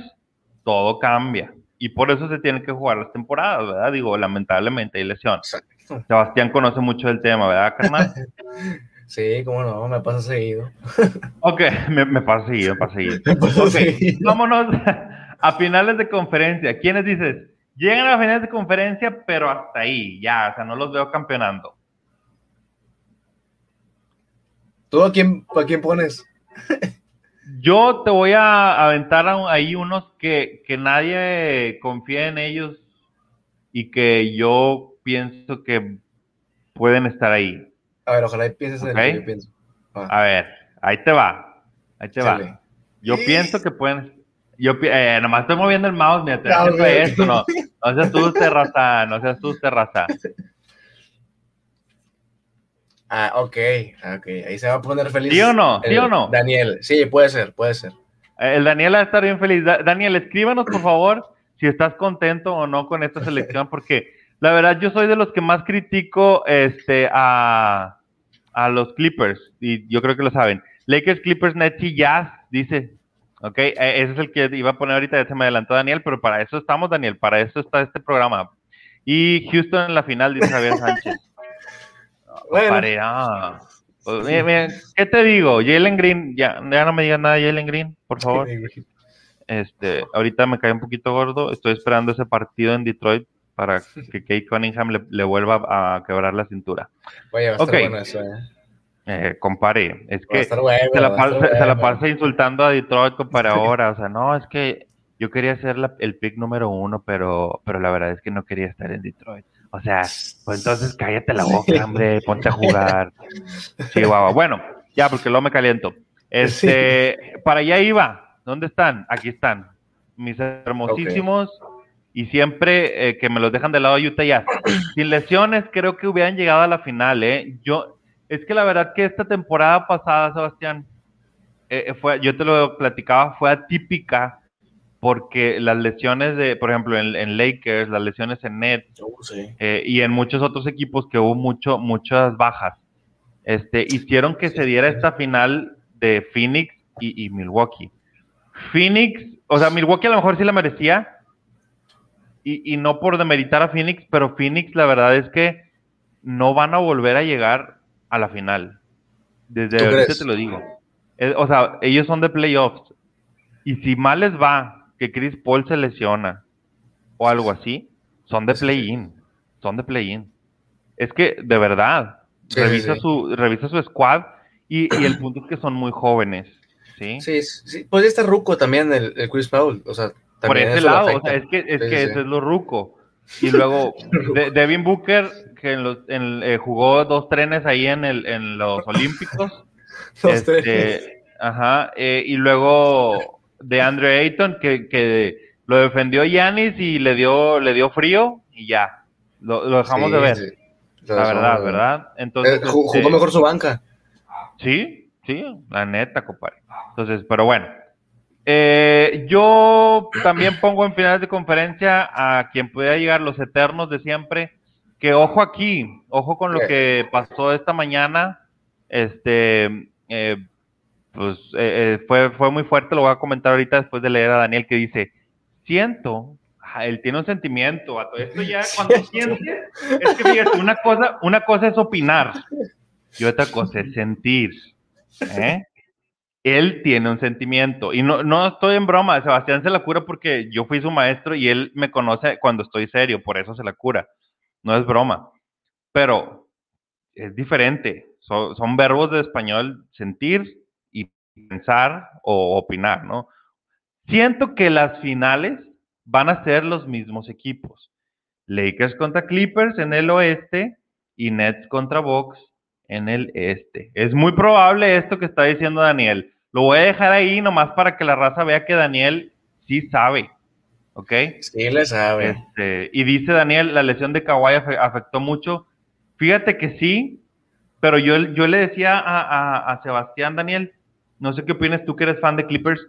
todo cambia. Y por eso se tienen que jugar las temporadas, ¿verdad? Digo, lamentablemente hay lesiones. Sebastián conoce mucho del tema, ¿verdad, carnal? [laughs] Sí, cómo no, me pasa seguido. [laughs] Ok, me, pasa seguido, me pasa seguido. Me Vámonos a finales de conferencia. ¿Quiénes dices? Llegan a finales de conferencia, pero hasta ahí, ya, o sea, no los veo campeonando. ¿Tú a quién, a quién pones? [laughs] Yo te voy a aventar ahí unos que, que nadie confía en ellos y que yo pienso que pueden estar ahí. A ver, ojalá pienses en que yo pienso. A ver, ahí te va. Ahí te va. Yo pienso que pueden. Yo eh, nomás estoy moviendo el mouse, mira, te no, esto, no. No seas tú, terraza, no seas tú, terraza. [laughs] Ah, ok, ok. Ahí se va a poner feliz. ¿Sí o no? ¿Sí o no? Daniel, sí, puede ser, puede ser. El Daniel va a estar bien feliz. Daniel, escríbanos, por favor, [clears throat] si estás contento o no con esta selección, porque la verdad yo soy de los que más critico este, a, a los Clippers, y yo creo que lo saben. Lakers, Clippers, Nets y Jazz, dice. Ok, e, ese es el que iba a poner ahorita, ya se me adelantó Daniel, pero para eso estamos, Daniel, para eso está este programa. Y Houston en la final, dice Javier Sánchez. Bueno. Ah. Pues, ¿Qué te digo? Jalen Green, ya, ya no me digas nada, Jalen Green, por favor. Este, ahorita me cae un poquito gordo. Estoy esperando ese partido en Detroit para [laughs] que Kate Cunningham le, vuelva a quebrar la cintura. Oye, va a estar bueno eso, ¿eh? Eh, compare, es que se, la pasa, insultando a Detroit para ahora, o sea, no, es que yo quería ser el pick número uno, pero, pero la verdad es que no quería estar en Detroit. O sea, pues entonces cállate la boca, hombre, ponte a jugar. Guau. Bueno, ya, porque luego me caliento. Este, para allá iba. ¿Dónde están? Aquí están. Mis hermosísimos. Y siempre eh, que me los dejan de lado Utah ya. Sin lesiones, creo que hubieran llegado a la final, ¿eh? Yo, es que la verdad que esta temporada pasada, Sebastián, eh, fue, yo te lo platicaba, fue atípica porque las lesiones de, por ejemplo, en, Lakers, las lesiones en Nets eh, y en muchos otros equipos que hubo mucho, muchas bajas, este, hicieron que se diera esta final de Phoenix y, Milwaukee. Phoenix, o sea, Milwaukee a lo mejor sí la merecía y, y no por demeritar a Phoenix, pero Phoenix la verdad es que no van a volver a llegar a la final. Desde ahorita te lo digo. Eh, o sea, ellos son de playoffs. Y si mal les va que Chris Paul se lesiona o algo así, son de play-in. Son de play-in. Es que, de verdad, revisa, Su, revisa su squad y, el punto es que son muy jóvenes. Sí, sí, sí. Pues está ruco también el, Chris Paul. O sea, por ese lado, o sea, es que, es que eso es lo ruco. Y luego, [laughs] Devin Booker, que en eh, jugó dos trenes ahí en, el, en los Olímpicos. [laughs] dos este, trenes. Ajá, eh, y luego de Andre Ayton que, lo defendió Yanis y le dio, le dio frío y ya. Lo, dejamos de ver. La verdad, ¿verdad? Entonces. Eh, jugó este, mejor su banca. Sí, sí, la neta, compadre. Entonces, pero bueno. Eh, yo también pongo en finales de conferencia a quien pueda llegar los eternos de siempre. Que ojo aquí, ojo con lo que pasó esta mañana. Este, eh, pues eh, eh, fue, fue muy fuerte, lo voy a comentar ahorita después de leer a Daniel que dice, siento, él tiene un sentimiento, a todo esto ya cuando siente, es que fíjate, una cosa, una cosa es opinar y otra cosa es sentir. ¿eh? Él tiene un sentimiento y no, no estoy en broma, Sebastián se la cura porque yo fui su maestro y él me conoce cuando estoy serio, por eso se la cura, no es broma, pero es diferente, son, son verbos de español sentir pensar o opinar, ¿no? Siento que las finales van a ser los mismos equipos. Lakers contra Clippers en el oeste y Nets contra Bucks en el este. Es muy probable esto que está diciendo Daniel. Lo voy a dejar ahí nomás para que la raza vea que Daniel sí sabe. ¿Ok? Sí, le sabe. Este, y dice Daniel, la lesión de Kawhi afectó mucho. Fíjate que sí, pero yo, yo le decía a, a Sebastián, Daniel, no sé qué opinas tú que eres fan de Clippers.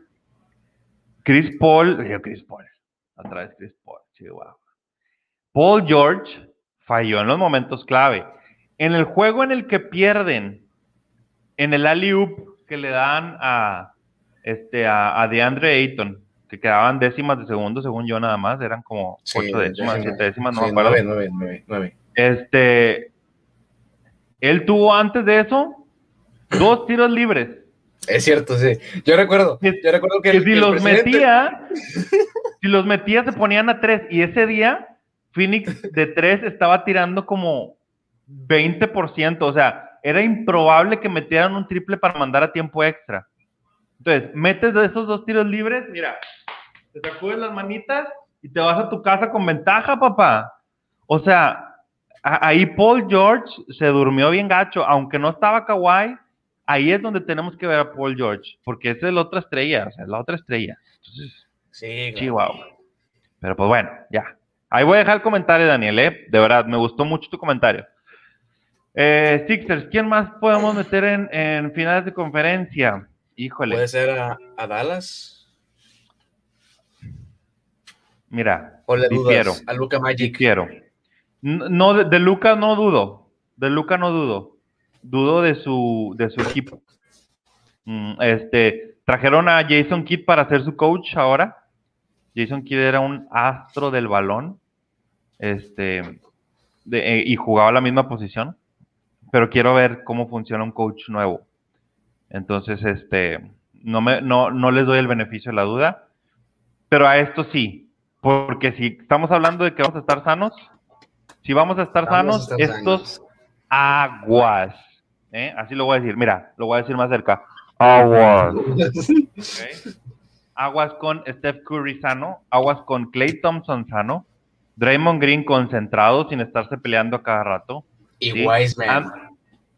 Chris Paul, yo Chris Paul, otra vez Chris Paul, Chihuahua. Paul George falló en los momentos clave. En el juego en el que pierden, en el alley-oop que le dan a, este, a, DeAndre Ayton, que quedaban décimas de segundo, según yo nada más, eran como ocho décimas, siete décimas, no me acuerdo. Nueve, nueve, nueve, Este, él tuvo antes de eso dos tiros libres. Es cierto, sí. Yo recuerdo, yo recuerdo que, si los metía, [laughs] si los metía se ponían a tres y ese día Phoenix de tres estaba tirando como 20%, o sea, era improbable que metieran un triple para mandar a tiempo extra. Entonces, metes de esos dos tiros libres, mira, te sacudes las manitas y te vas a tu casa con ventaja, papá. O sea, ahí Paul George se durmió bien gacho, aunque no estaba Kawhi, ahí es donde tenemos que ver a Paul George, porque esa es la otra estrella, o sea, la otra estrella. Entonces, sí, Chihuahua. Pero pues bueno, ya. Ahí voy a dejar el comentario, Daniel, ¿eh? De verdad, me gustó mucho tu comentario. Eh, Sixers, ¿quién más podemos meter en, finales de conferencia? Híjole. ¿Puede ser a, Dallas? Mira, o le dudas a Luca Magic. Quiero. No, de, Luca no dudo. De Luca no dudo. Dudo de su, de su equipo. Mm, este, trajeron a Jason Kidd para ser su coach ahora. Jason Kidd era un astro del balón. Este, eh, y jugaba la misma posición pero quiero ver cómo funciona un coach nuevo. Entonces, este, no, me, no, no les doy el beneficio de la duda, pero a esto sí, porque si estamos hablando de que vamos a estar sanos, si vamos a estar sanos, estos aguas, ¿eh? así lo voy a decir, mira, lo voy a decir más cerca, aguas. Aguas con Steph Curry sano, aguas con Clay Thompson sano, Draymond Green concentrado sin estarse peleando a cada rato, y Wiseman.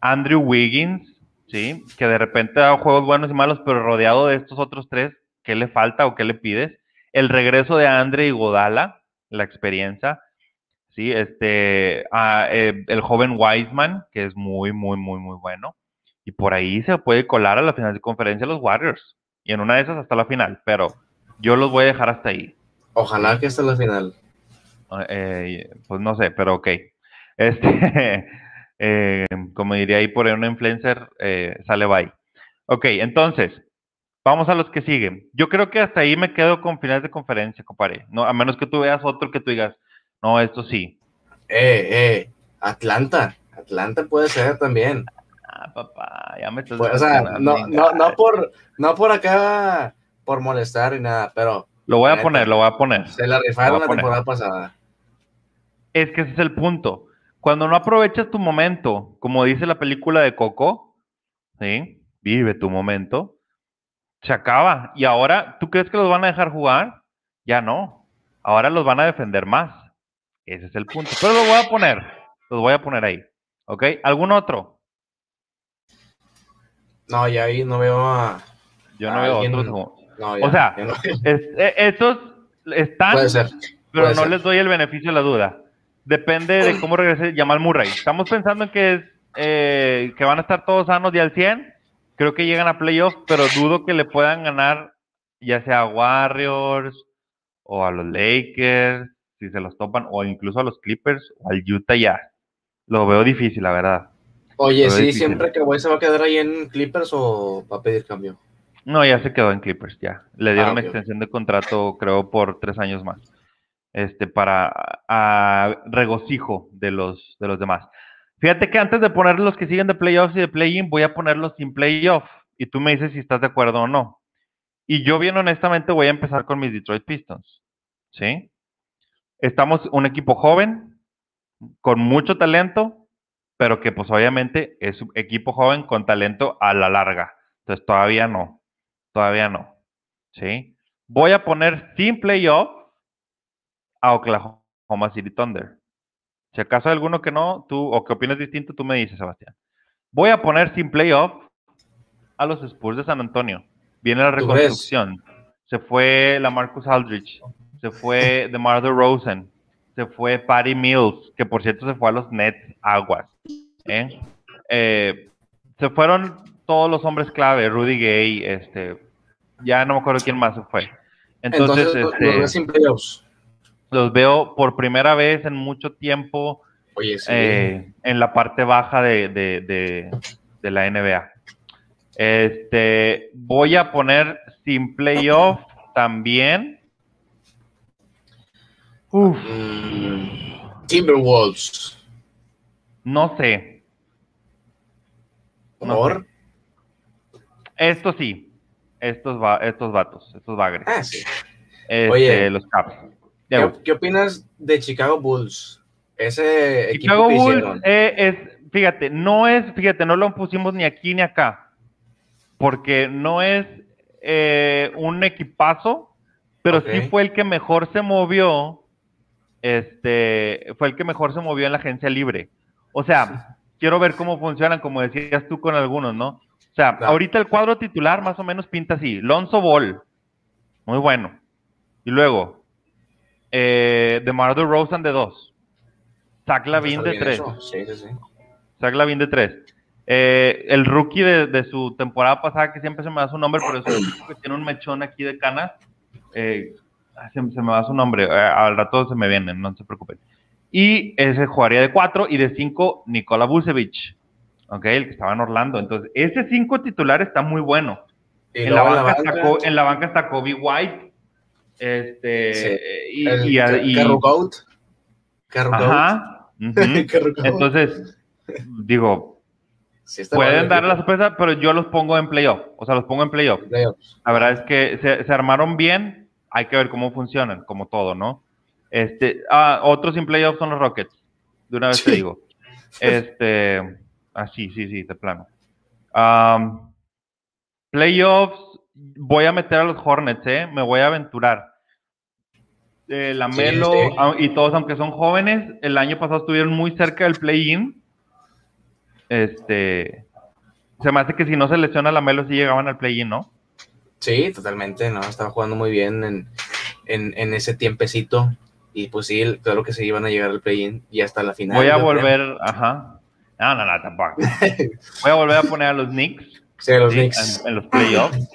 Andrew Wiggins, ¿sí? Que de repente da juegos buenos y malos, pero rodeado de estos otros tres, ¿qué le falta o qué le pides? El regreso de Andre y Godala, la experiencia, ¿sí? Este, eh, el joven Wiseman, que es muy, muy, muy, muy bueno. Y por ahí se puede colar a la final de conferencia los Warriors. Y en una de esas hasta la final, pero yo los voy a dejar hasta ahí. Ojalá que hasta la final. Eh, pues no sé, pero ok. [laughs] Este, eh, como diría ahí por ahí un influencer, sale bye. Ok, entonces, vamos a los que siguen. Yo creo que hasta ahí me quedo con finales de conferencia, compadre. No, a menos que tú veas otro que tú digas, no, esto sí. Eh, eh, Atlanta. Atlanta puede ser también. Ah, papá, ya me estás. Pues, o sea, no, no, no, por, no por acá, por molestar y nada, pero. Lo voy a poner, lo voy a poner. Se la rifaron la temporada pasada. Es que ese es el punto. Cuando no aprovechas tu momento, como dice la película de Coco, ¿sí? Vive tu momento, se acaba. Y ahora, ¿tú crees que los van a dejar jugar? Ya no. Ahora los van a defender más. Ese es el punto. Pero los voy a poner. Los voy a poner ahí. ¿Ok? ¿Algún otro? No, ya ahí no veo a. Yo no veo otros. No, o sea, e, estos están, pero no les doy el beneficio de la duda. Depende de cómo regrese Jamal Murray. Estamos pensando en que, es, eh, que van a estar todos sanos y al 100. Creo que llegan a playoffs, pero dudo que le puedan ganar ya sea a Warriors o a los Lakers, si se los topan, o incluso a los Clippers o al Utah ya. Lo veo difícil, la verdad. Oye, sí, siempre que Kawhi se va a quedar ahí en Clippers o va a pedir cambio. No, ya se quedó en Clippers, ya. Le dieron ah, extensión de contrato, creo, por tres años más. Este, para a, regocijo de los, de los demás. Fíjate que antes de poner los que siguen de playoffs y de play-in, voy a ponerlos sin playoff. Y tú me dices si estás de acuerdo o no. Y yo bien honestamente voy a empezar con mis Detroit Pistons. ¿Sí? Estamos un equipo joven, con mucho talento, pero que pues obviamente es un equipo joven con talento a la larga. Entonces todavía no, todavía no. ¿Sí? Voy a poner sin playoff a Oklahoma City Thunder. Si acaso hay alguno que no, tú o que opines distinto, tú me dices, Sebastián. Voy a poner sin playoff a los Spurs de San Antonio. Viene la reconstrucción. Se fue la Marcus Aldrich. Se fue DeMar Rosen. Se fue Patty Mills, que por cierto se fue a los Nets Aguas. ¿eh? Eh, se fueron todos los hombres clave, Rudy Gay, este, ya no me acuerdo quién más se fue. Entonces, este, los veo por primera vez en mucho tiempo eh, en la parte baja de, de la NBA. Este, voy a poner sin playoff también. Mm, Timberwolves. No sé. ¿Por? Esto sí. Estos, va, estos vatos, estos bagres. Ah, sí. Este, Oye, los Caps. ¿Qué, opinas de Chicago Bulls? Ese Chicago equipo Bulls eh, es, fíjate, no es, fíjate, no lo pusimos ni aquí ni acá porque no es eh, un equipazo, pero sí fue el que mejor se movió, este, fue el que mejor se movió en la agencia libre. O sea, quiero ver cómo funcionan, como decías tú con algunos, ¿no? O sea, ahorita el cuadro titular más o menos pinta así. Lonzo Ball, muy bueno. Y luego, eh, DeMar Rosen de dos. Zach Lavin de tres. Sí, sí, sí. Zach Lavin de tres. Eh, el rookie de, su temporada pasada, que siempre se me da su nombre, pero es un que tiene un mechón aquí de canas. Eh, se, me da su nombre, eh, al rato se me vienen, no se preocupen. Y ese jugaría de cuatro y de cinco, Nikola Vucevic, ¿ok? El que estaba en Orlando. Entonces, ese cinco titular está muy bueno. En la, banca Está, en la, banca está, Kobe White. Este, y, y, y, Ajá. [laughs] Entonces, digo, Pueden dar la sorpresa, pero yo los pongo en playoff. O sea, los pongo en playoff. La verdad es que se, armaron bien. Hay que ver cómo funcionan, como todo, ¿no? Este, ah, otros en playoff son los Rockets. De una vez te digo. Este, ah, sí, sí, sí, de plano. playoffs, voy a meter a los Hornets, ¿eh? Me voy a aventurar. Eh, la Melo y todos, aunque son jóvenes, el año pasado estuvieron muy cerca del play-in este, se me hace que si no se lesiona la Melo, sí llegaban al play-in, ¿no? Sí, totalmente, ¿no? Estaba jugando muy bien en, en, ese tiempecito. Y pues sí, claro que se iban a llegar al play-in y hasta la final. Voy a volver, ajá. No, no, no, tampoco. [laughs] Voy a volver a poner a los Knicks. Sí, a los Knicks. En, los playoffs.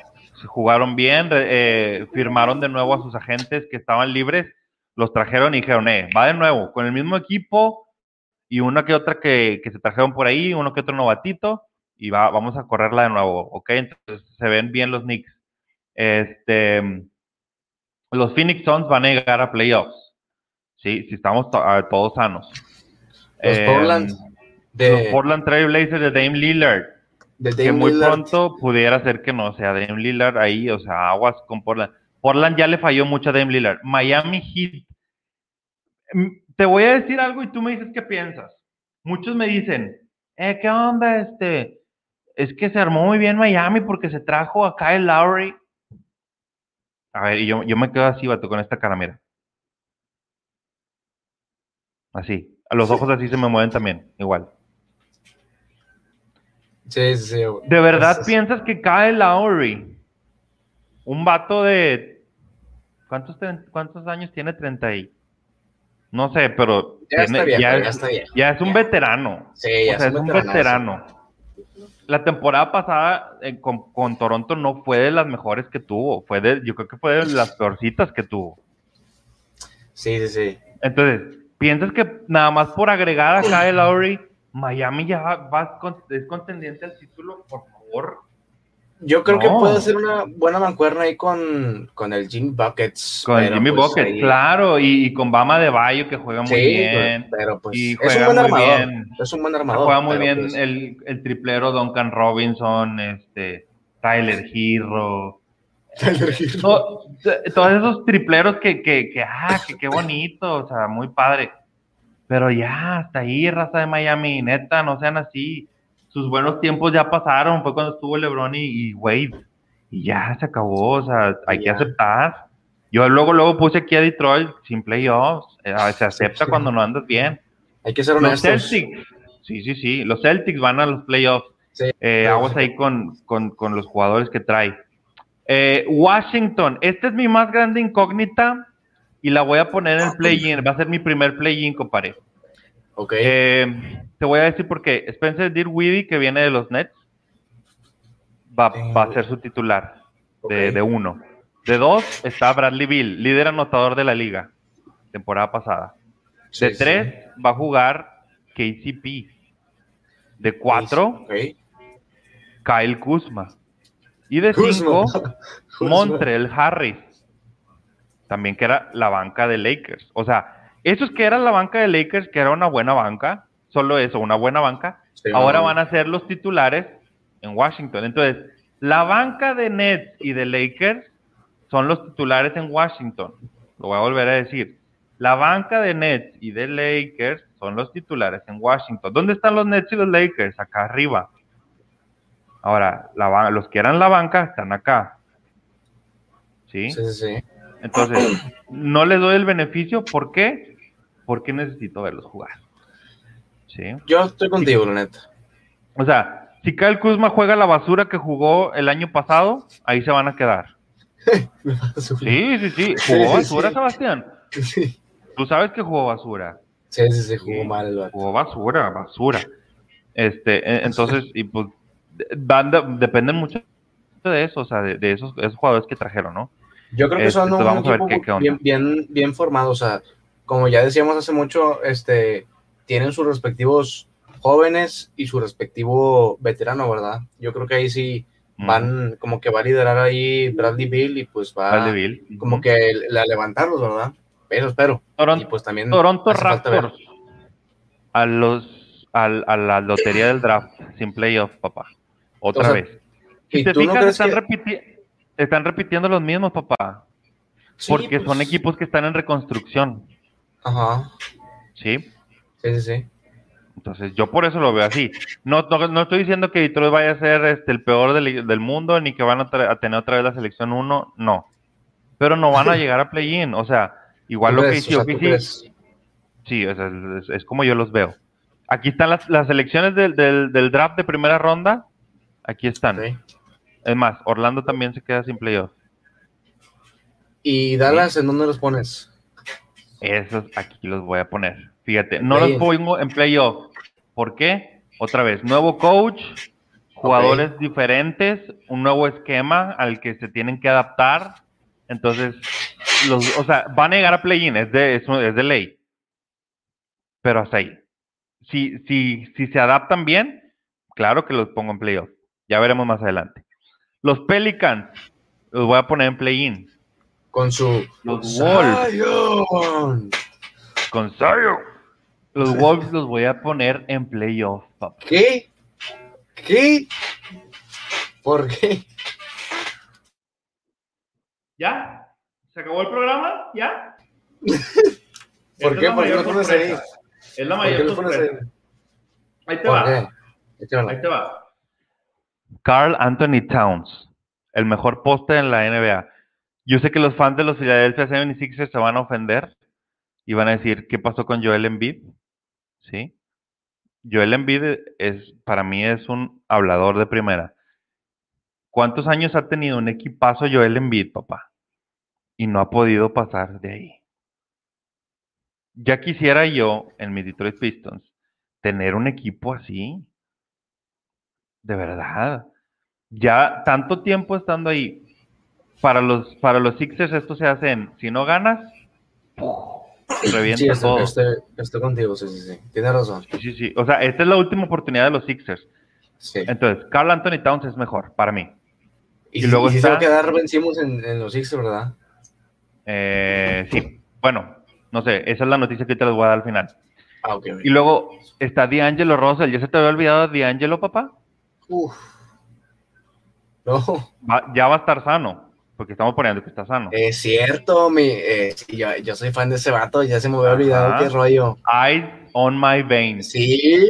Jugaron bien, eh, firmaron de nuevo a sus agentes que estaban libres, los trajeron y dijeron, eh, va de nuevo, con el mismo equipo, y una que otra que, se trajeron por ahí, uno que otro novatito, y va, vamos a correrla de nuevo, ¿ok? Entonces se ven bien los Knicks. Este, los Phoenix Suns van a llegar a playoffs, ¿sí? Si estamos todos sanos. Los em, Portland, de, los Portland Trail Blazers de Dame Lillard. que muy pronto pudiera ser que no sea Dame Lillard ahí, o sea, aguas con Portland. Portland ya le falló mucho a Dame Lillard. Miami Heat te voy a decir algo y tú me dices qué piensas. Muchos me dicen, eh, ¿qué onda? Este, es que se armó muy bien Miami porque se trajo a Kyle Lowry. A ver, y yo, yo me quedo así, vato, con esta cara, mira. Así. A los ojos así se me mueven también, igual. Sí, sí, sí. ¿De verdad piensas que Kyle Lowry, un vato de... ¿Cuántos, cuántos años tiene? 30 y... No sé, pero ya, es, un veterano. Sí, ya es, un veterano. La temporada pasada eh, con, Toronto no fue de las mejores que tuvo. Fue de, yo creo que fue de las peorcitas que tuvo. Sí, sí, sí. Entonces, ¿piensas que nada más por agregar a Kyle Lowry Miami ya va, es contendiente al título, por favor. Yo creo que puede ser una buena mancuerna ahí con, con el Jimmy Buckets. Con el Jimmy pues Buckets, claro, y, con Bama de Bayo que juega muy bien. Pero pues y es un buen armador. Es un buen armador. Juega muy bien pues el, el, triplero Duncan Robinson, este, Tyler Hero. Tyler Hero. todos esos tripleros que, que, que ah, que qué bonito, o sea, muy padre. Pero ya, hasta ahí, raza de Miami, neta, no sean así sus buenos tiempos ya pasaron, fue cuando estuvo LeBron y, Wade, y ya se acabó, o sea, hay que aceptar. Yo luego, luego puse aquí a Detroit sin playoffs, eh, se acepta cuando no andas bien. Hay que ser honestos. Los Celtics, sí, sí, sí, los Celtics van a los playoffs. Sí, eh, ahí con, con, los jugadores que trae. Eh, Washington, esta es mi más grande incógnita y la voy a poner en el play-in. Va a ser mi primer play-in, compadre. Ok. Eh, te voy a decir por qué. Spencer Dinwiddie, que viene de los Nets, va, a ser su titular de, uno. De dos está Bradley Bill, líder anotador de la liga, temporada pasada. de tres va a jugar KCP. De cuatro, Kyle Kuzma. Y de cinco, [laughs] Montreal Harris. También que era la banca de Lakers. O sea, esos que eran la banca de Lakers, que era una buena banca, solo eso, una buena banca, ahora van a ser los titulares en Washington. Entonces, la banca de Nets y de Lakers son los titulares en Washington. Lo voy a volver a decir. La banca de Nets y de Lakers son los titulares en Washington. ¿Dónde están los Nets y los Lakers? Acá arriba. Ahora, los que eran la banca están acá. ¿Sí? Sí, sí. Entonces, no les doy el beneficio. ¿Por qué? Porque necesito verlos jugar. Yo estoy contigo, la neta. O sea, si Kyle Kuzma juega la basura que jugó el año pasado, ahí se van a quedar. [laughs] sí, sí, sí. [laughs] ¿Jugó basura, Sebastián? Sí. Tú sabes que jugó basura. Sí, sí, sí, jugó mal el Jugó basura, basura. Este, e, entonces, y pues, dependen mucho de eso, o sea, de, esos, jugadores que trajeron, ¿no? Yo creo que son este, un equipo bien, bien, bien formado, o sea, como ya decíamos hace mucho, este, tienen sus respectivos jóvenes y su respectivo veterano, ¿verdad? Yo creo que ahí sí van, como que va a liderar ahí Bradley Bill y pues va como que a levantarlos, ¿verdad? Eso espero. Toronto, y pues también Toronto Raptors a los a, la lotería del draft sin playoff, papá. Otra vez. Si te fijas, están, están repitiendo los mismos, papá. porque son pues equipos que están en reconstrucción. Ajá. Sí. Sí, sí, sí. Entonces, yo por eso lo veo así. No, no, estoy diciendo que Detroit vaya a ser este, el peor del, mundo, ni que van a, tener otra vez la selección 1, no. Pero no van a llegar a play-in. O sea, igual lo que hizo Sí, es, como yo los veo. Aquí están las, las selecciones del, del, draft de primera ronda. Aquí están. Es más, Orlando también se queda sin playoff. ¿Y Dallas en dónde los pones? Esos aquí los voy a poner. Fíjate, no los pongo en playoff. ¿Por qué? Otra vez, nuevo coach, jugadores diferentes, un nuevo esquema al que se tienen que adaptar. Entonces, los, o sea, van a llegar a play-in, es de, es, de ley. Pero hasta ahí. Si, si, si se adaptan bien, claro que los pongo en playoff. Ya veremos más adelante. Los Pelicans, los voy a poner en play-in. Con su. Los Wolves. Con Zion. Los Wolves los voy a poner en playoff, papá. ¿Qué? ¿Qué? ¿Por qué? ¿Ya? ¿Se acabó el programa? ¿Ya? [laughs] ¿Por qué? ¿Por qué lo pones ahí? Es la mayor sorpresa. Ahí te va. Ahí te va. Carl Anthony Towns, el mejor poste en la NBA. Yo sé que los fans de los Philadelphia 76ers se van a ofender y van a decir, ¿qué pasó con Joel Embiid? ¿sí? Joel Embiid es, para mí es un hablador de primera. ¿Cuántos años ha tenido un equipazo Joel Embiid, papá? Y no ha podido pasar de ahí. Ya quisiera yo, en mi Detroit Pistons, tener un equipo así. De verdad. Ya tanto tiempo estando ahí. Para los, para los Sixers esto se hace en, si no ganas, revienta todo. Estoy, contigo, sí, sí, sí. Tienes razón. Sí, sí, sí. O sea, esta es la última oportunidad de los Sixers. Sí. Entonces, Carl Anthony Towns es mejor para mí. Y, luego si se va a quedar vencimos en, en, los Sixers, ¿verdad? Eh, sí. Bueno, no sé. Esa es la noticia que te les voy a dar al final. Ah, okay, Y luego está D'Angelo Russell. ¿Ya se te había olvidado D'Angelo, papá? Uf. No. ya va a estar sano, porque estamos poniendo que está sano. Es cierto, mi, eh, yo, soy fan de ese vato, ya se me había olvidado qué rollo. Eyes on my veins. Sí.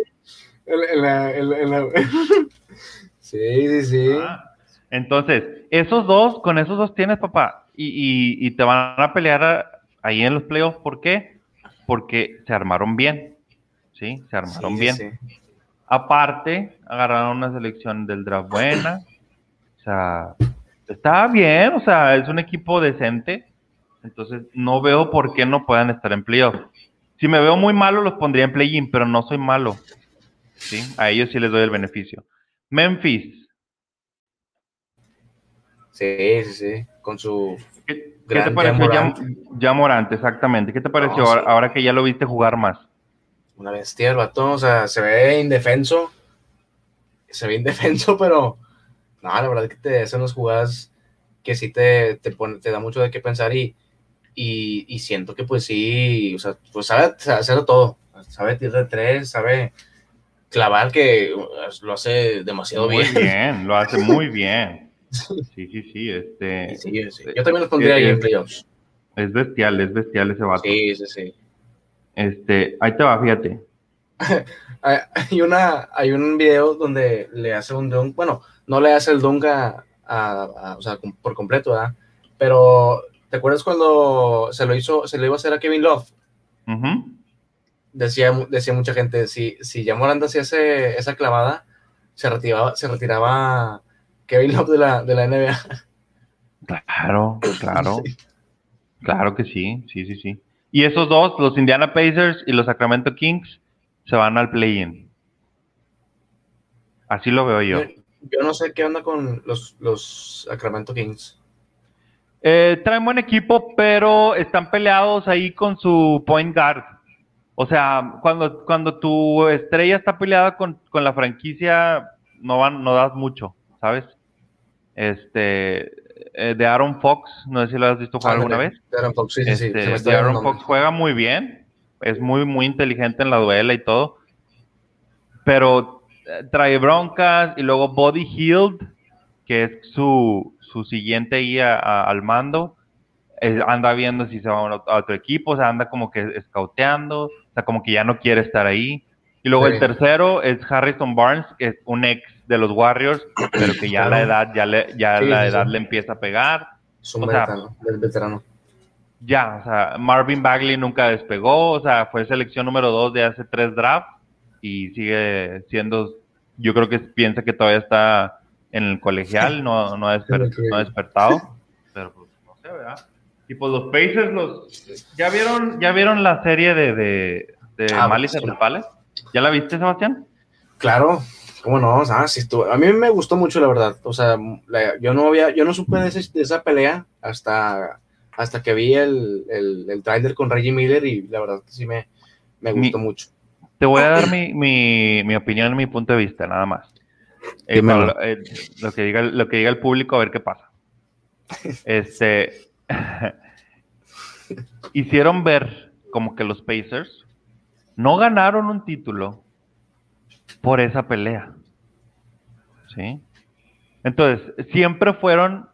[laughs] sí, sí, sí. Ah, entonces, esos dos, con esos dos tienes, papá, y, te van a pelear ahí en los playoffs. ¿Por qué? Porque se armaron bien. ¿Sí? Se armaron bien. Aparte, agarraron una selección del draft buena o sea, está bien, o sea, es un equipo decente. Entonces, no veo por qué no puedan estar en playoff. Si me veo muy malo, los pondría en play-in, pero no soy malo. ¿Sí? A ellos sí les doy el beneficio. Memphis. Sí, sí, sí. Con su. ¿Qué, te pareció ya, Morante, exactamente. ¿Qué te pareció ahora, que ya lo viste jugar más? Una bestia el batón, o sea, se ve indefenso. Se ve indefenso, [laughs] pero no, la verdad es que te hacen unas jugadas que sí te, te, pone, te da mucho de qué pensar y, y, siento que pues sí, o sea, pues sabe hacer todo, sabe tirar de tres, sabe clavar que lo hace demasiado muy bien. bien. lo hace muy [laughs] bien. Sí, sí, sí, este... Yo también lo pondría ahí en playoffs. Es bestial, es bestial ese vato. Sí, sí, sí. Este, ahí te va, fíjate. [laughs] hay, una, hay un video donde le hace un dunk, bueno, no le hace el dunk a, o sea, por completo, ¿verdad? Pero, ¿te acuerdas cuando se lo hizo, se lo iba a hacer a Kevin Love? decía, decía mucha gente, si, si ya Moranda hacía esa clavada, se retiraba, se retiraba Kevin Love de la, de la NBA. Claro, claro. [laughs] Claro que sí, sí, sí, sí. Y esos dos, los Indiana Pacers y los Sacramento Kings, se van al play-in. Así lo veo yo. Yo no sé qué onda con los, los Sacramento Kings. Eh, traen buen equipo, pero están peleados ahí con su point guard. O sea, cuando, cuando tu estrella está peleada con, la franquicia, no van, no das mucho, ¿sabes? Este, eh, de Aaron Fox, no sé si lo has visto jugar alguna vez. De Aaron Fox, sí, sí, sí. Este, de Aaron Fox juega muy bien, es muy, muy inteligente en la duela y todo. Pero trae broncas y luego Body Healed, que es su, su siguiente guía al mando, anda viendo si se va a otro equipo, o sea, anda como que escauteando, o sea, como que ya no quiere estar ahí. Y luego el tercero es Harrison Barnes, que es un ex de los Warriors, pero que ya la edad, ya, le, ya la edad le empieza a pegar. Es un veterano, Ya, o sea, Marvin Bagley nunca despegó, o sea, fue selección número dos de hace tres drafts y sigue siendo, yo creo que piensa que todavía está en el colegial, no, no, ha, despertado, pero pues no sé, ¿verdad? Y pues los Pacers, los, ¿ya vieron, ya vieron la serie de, de, de ah, Malice Palace? ¿Ya la viste, Sebastián? Claro, ¿Cómo no? Ah, sí, a mí me gustó mucho, la verdad. O sea, yo no había, yo no supe de, esa pelea hasta, hasta que vi el, el, el trailer con Reggie Miller y la verdad que sí me, me gustó mucho. Te voy a dar mi, mi, mi opinión, mi punto de vista, nada más. Eh, eh, lo, que diga, lo que diga el público, a ver qué pasa. [laughs] Este, [laughs] hicieron ver como que los Pacers no ganaron un título por esa pelea. ¿Sí? Entonces, siempre fueron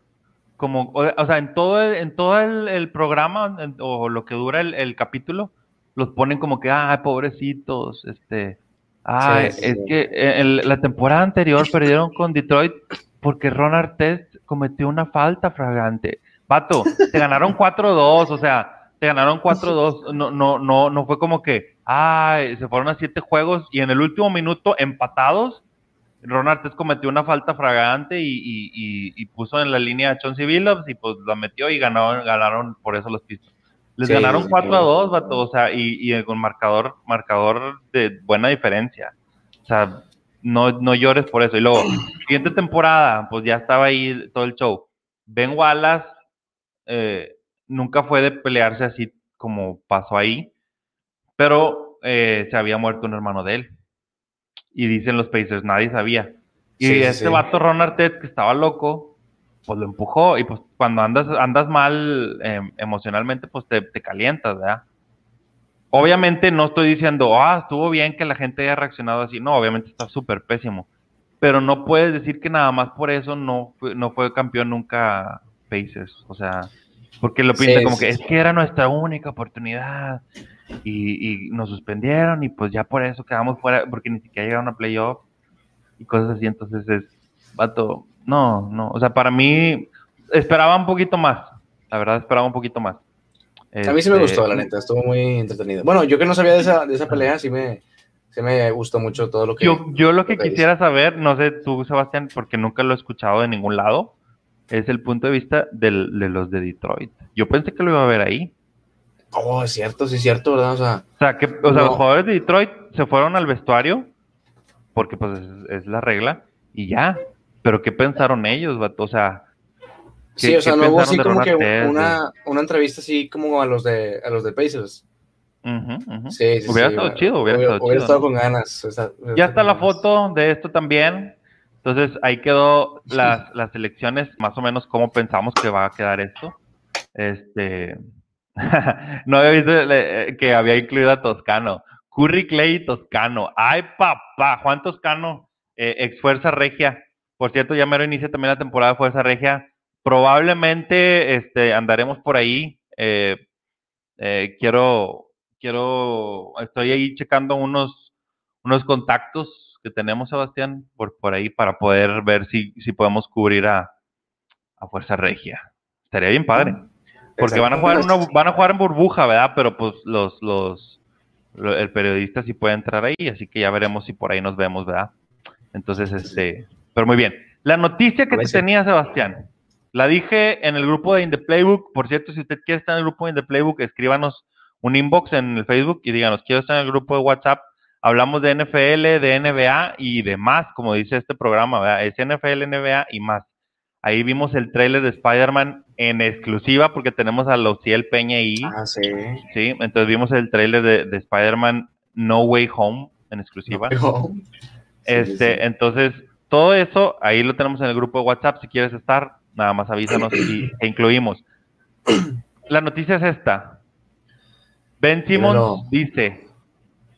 como, o, sea, en todo el, en todo el, programa o lo que dura el, capítulo, los ponen como que, ah, pobrecitos, este, ah, es que en la temporada anterior perdieron con Detroit porque Ron Artest cometió una falta fragante. Pato, te ganaron 4-2, o sea, te ganaron 4-2, no, no, no, no fue como que, ah, se fueron a siete juegos y en el último minuto empatados, Ron Artest cometió una falta fragante y, y, puso en la línea a Chauncey Billups y pues la metió y ganaron, ganaron por eso los Pistons. Les ganaron 4 a 2, vato, o sea, y, y, con marcador, marcador de buena diferencia. O sea, no, no llores por eso. Y luego, [clears throat] siguiente temporada, pues ya estaba ahí todo el show. Ben Wallace eh, nunca fue de pelearse así como pasó ahí, pero eh, se había muerto un hermano de él. Y dicen los Pacers, nadie sabía. Y ese vato Ron Artet, que estaba loco, pues lo empujó. Y pues cuando andas, andas mal em, emocionalmente, pues te, te, calientas, ¿verdad? Obviamente no estoy diciendo, ah, estuvo bien que la gente haya reaccionado así. No, obviamente está súper pésimo. Pero no puedes decir que nada más por eso no fue, no fue campeón nunca Pacers. O sea, porque lo piensa como que es que era nuestra única oportunidad y, y, nos suspendieron y pues ya por eso quedamos fuera, porque ni siquiera llegaron a playoff y cosas así. Entonces es, vato, no, no. O sea, para mí esperaba un poquito más. La verdad, esperaba un poquito más. a mí sí me este, gustó, la neta, estuvo muy entretenido. Bueno, yo que no sabía de esa, de esa pelea, sí me, sí me gustó mucho todo lo que... Yo, yo lo que, quisiera saber, no sé tú, Sebastián, porque nunca lo he escuchado de ningún lado, es el punto de vista del, de los de Detroit. Yo pensé que lo iba a ver ahí. Oh, es cierto, sí es cierto, ¿verdad? O sea, o sea, que, o sea los jugadores de Detroit se fueron al vestuario, porque pues es, la regla, y ya. Pero ¿qué pensaron ellos, vato? O sea... sí, o sea, no hubo así como que una, una, entrevista así como a los de, a los de Pacers. Sí, sí, hubiera estado chido, hubiera, estado, hubiera estado con ganas. ya está la foto de esto también. Entonces ahí quedó las, las elecciones, más o menos cómo pensamos que va a quedar esto. Este, [laughs] no había visto eh, que había incluido a Toscano. Curry Clay y Toscano. Ay, papá, Juan Toscano, eh, ex Fuerza Regia. Por cierto, ya mero inicia también la temporada de Fuerza Regia. Probablemente este, andaremos por ahí. Eh, quiero, quiero, estoy ahí checando unos, unos contactos que tenemos, Sebastián, por, por ahí para poder ver si, si podemos cubrir a, a Fuerza Regia. Estaría bien padre. Porque van a jugar van a jugar en burbuja, ¿verdad? Pero pues los, los, el periodista sí puede entrar ahí, así que ya veremos si por ahí nos vemos, ¿verdad? Entonces, este, pero muy bien. La noticia que te tenía, Sebastián, la dije en el grupo de In the Playbook. Por cierto, si usted quiere estar en el grupo de In the Playbook, escríbanos un inbox en el Facebook y díganos, quiero estar en el grupo de WhatsApp. Hablamos de NFL, de NBA y de más, como dice este programa, ¿verdad? Es NFL, NBA y más. Ahí vimos el trailer de Spider-Man en exclusiva porque tenemos a Luciel Peña ahí. Ah, sí. Sí, entonces vimos el trailer de, Spider-Man No Way Home en exclusiva. este, entonces, todo eso ahí lo tenemos en el grupo de WhatsApp. Si quieres estar, nada más avísanos y e incluimos. [clears throat] La noticia es esta. Ben Simmons dice.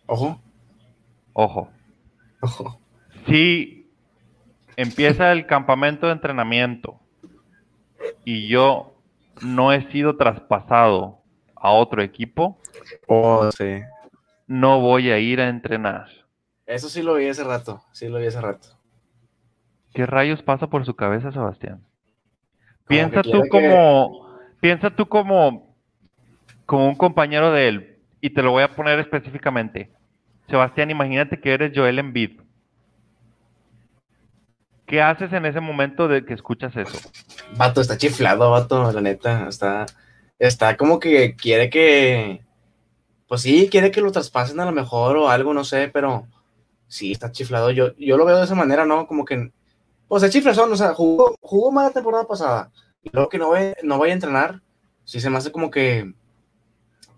Ojo. Ojo. Ojo. Sí empieza el campamento de entrenamiento y yo no he sido traspasado a otro equipo, oh, sí. no voy a ir a entrenar. Eso sí lo vi hace rato, sí lo vi hace rato. ¿Qué rayos pasa por su cabeza, Sebastián? Piensa tú como, piensa tú como, como un compañero de él, y te lo voy a poner específicamente. Sebastián, imagínate que eres Joel Embiid ¿Qué haces en ese momento de que escuchas eso? Vato, está chiflado, vato, la neta. Está, está como que quiere que. Pues sí, quiere que lo traspasen a lo mejor o algo, no sé, pero sí, está chiflado. Yo, yo lo veo de esa manera, ¿no? Como que. Pues el chiflazón, o sea, jugó, jugó mala temporada pasada. Y luego que no, ve, no vaya a entrenar, sí se me hace como que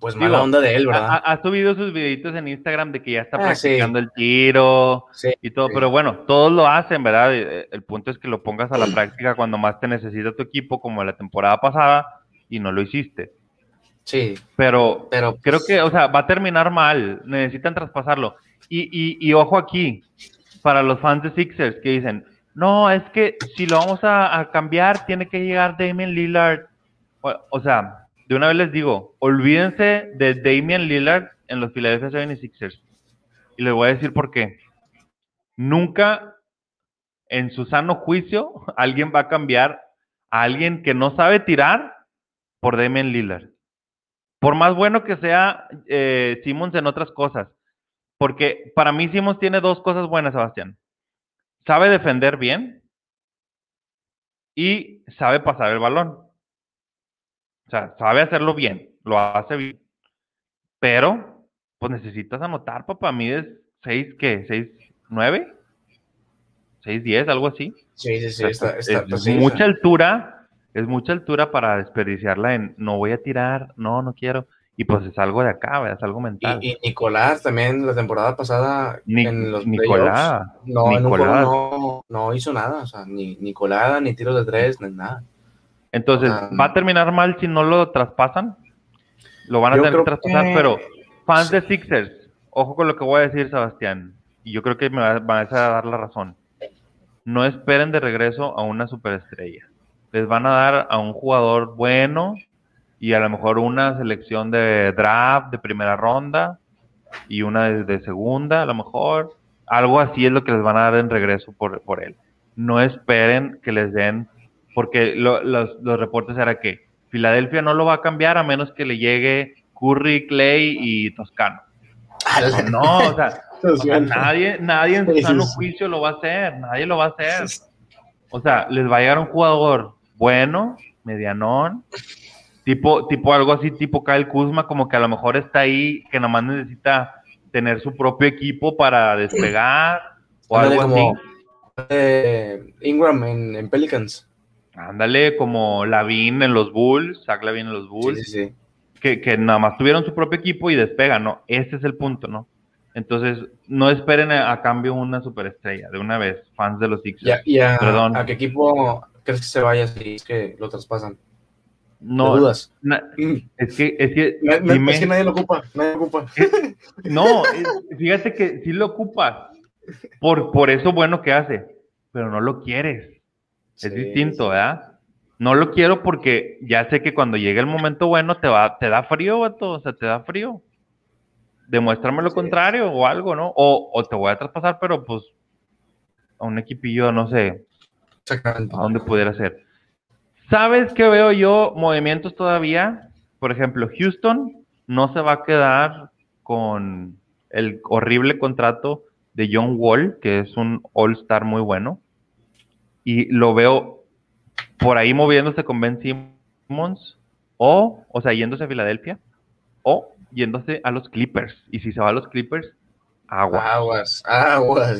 pues mala onda de él, ¿verdad? Ha, subido sus videitos en Instagram de que ya está ah, practicando el tiro y todo, pero bueno, todos lo hacen, ¿verdad? Eh, el punto es que lo pongas a la práctica cuando más te necesita tu equipo, como la temporada pasada, y no lo hiciste. Sí. Pero, pero creo que, o sea, va a terminar mal, necesitan traspasarlo. Y, y, y ojo aquí, para los fans de Sixers que dicen, no, es que si lo vamos a, a cambiar, tiene que llegar Damien Lillard. o sea, de una vez les digo, olvídense de Damian Lillard en los Philadelphia 76ers. Y les voy a decir por qué. Nunca en su sano juicio [laughs] alguien va a cambiar a alguien que no sabe tirar por Damian Lillard. Por más bueno que sea eh, Simmons en otras cosas. Porque para mí Simmons tiene dos cosas buenas, Sebastián. Sabe defender bien y sabe pasar el balón. O sea, sabe hacerlo bien, lo hace bien. Pero, pues necesitas anotar, papá. Mides 6, ¿qué? ¿6, 9? ¿6, 10? Algo así. Sí, sí, sí. Está, es, pues mucha altura, es mucha altura para desperdiciarla en no voy a tirar, no, no quiero. y pues es algo de acá, es algo mental. Y, Nicolás también la temporada pasada en los Nicolás, no, Nicolás. No, no, hizo nada, o sea, ni, ni colada, ni tiros de tres, ni nada. Entonces, ¿va a terminar mal si no lo traspasan? Lo van a tener que traspasar, pero fans de Sixers, ojo con lo que voy a decir, Sebastián, y yo creo que me van a dar la razón. No esperen de regreso a una superestrella. Les van a dar a un jugador bueno, y a lo mejor una selección de draft de primera ronda y una de, segunda, a lo mejor. Algo así es lo que les van a dar en regreso por, por él. No esperen que les den, porque los, los reportes eran que Filadelfia no lo va a cambiar a menos que le llegue Curry, Clay y Toscano. No, o sea, [laughs] nadie, nadie en su sano juicio lo va a hacer, nadie lo va a hacer. O sea, les va a llegar un jugador bueno, medianón, Tipo, tipo algo así, tipo Kyle Kuzma, como que a lo mejor está ahí, que nomás necesita tener su propio equipo para despegar o algo así. Eh, Ingram en, Pelicans. Ándale, como Lavin en los Bulls, Zach Lavin en los Bulls. Sí, sí, Que, que, nada más tuvieron su propio equipo y despegan, ¿no? Ese es el punto, ¿no? Entonces, no esperen a, cambio una superestrella, de una vez, fans de los Sixers. ¿Y, a, Perdón. a qué equipo crees que se vaya si es que lo traspasan? No, dudas. es que, es que, [laughs] es que nadie lo ocupa, nadie lo ocupa. [laughs] no, fíjate que sí lo ocupas, por, por eso bueno que hace, pero no lo quieres. Es distinto, ¿verdad? No lo quiero porque ya sé que cuando llegue el momento bueno te va, te da frío, vato, o sea, te da frío. Demuéstrame lo contrario o algo, ¿no? O, o, te voy a traspasar, pero pues a un equipillo, no sé, Exactamente. a dónde pudiera ser. ¿Sabes qué veo yo? Movimientos todavía. Por ejemplo, Houston no se va a quedar con el horrible contrato de John Wall, que es un All-Star muy bueno. Y lo veo por ahí moviéndose con Ben Simmons, o, o sea, yéndose a Filadelfia, o yéndose a los Clippers. Y si se va a los Clippers, aguas. Aguas, aguas,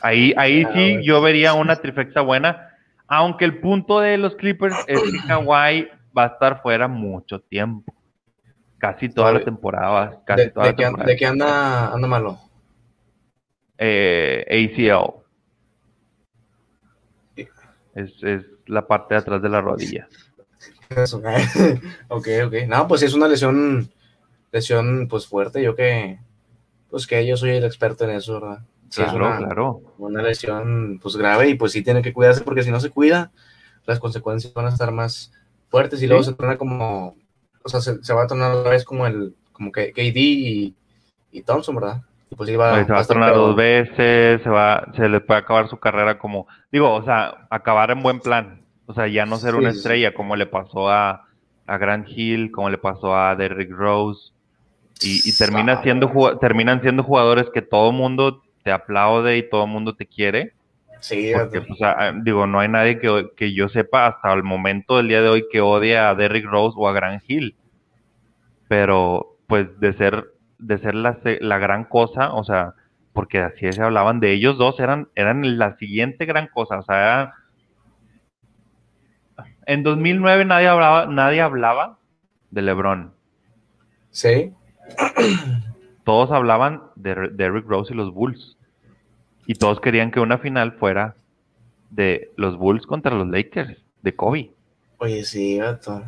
Ahí, ahí sí yo vería una trifecta buena aunque el punto de los Clippers es que Kawhi va a estar fuera mucho tiempo. Casi toda la temporada. Casi de, toda la qué anda, anda malo? Eh, ACL. Es, es, la parte de atrás de la rodilla. Eso. [laughs] ok, ok. No, pues es una lesión, lesión pues fuerte. Yo que, pues que yo soy el experto en eso, ¿verdad? claro, una, claro. Una lesión pues grave y pues sí tiene que cuidarse porque si no se cuida, las consecuencias van a estar más fuertes y luego se torna como, o sea, se, va a tornar otra vez como el, como que KD y, y Thompson, ¿verdad? Pues iba, se va a tornar dos veces, se va, se le puede acabar su carrera como, digo, o sea, acabar en buen plan, o sea, ya no ser una estrella como le pasó a, a Grant Hill, como le pasó a Derrick Rose, y, y termina siendo, terminan siendo jugadores que todo mundo te aplaude y todo mundo te quiere. Sí, porque, pues, digo, no hay nadie que, que, yo sepa hasta el momento del día de hoy que odie a Derrick Rose o a Grant Hill. Pero, pues, de ser, de ser la, la gran cosa, o sea, porque así se hablaban de ellos dos, eran, eran la siguiente gran cosa, o sea, en 2009 nadie hablaba, nadie hablaba de LeBron. Sí [clears throat] todos hablaban de Derrick Rose y los Bulls. Y todos querían que una final fuera de los Bulls contra los Lakers, de Kobe. Oye, sí, gato.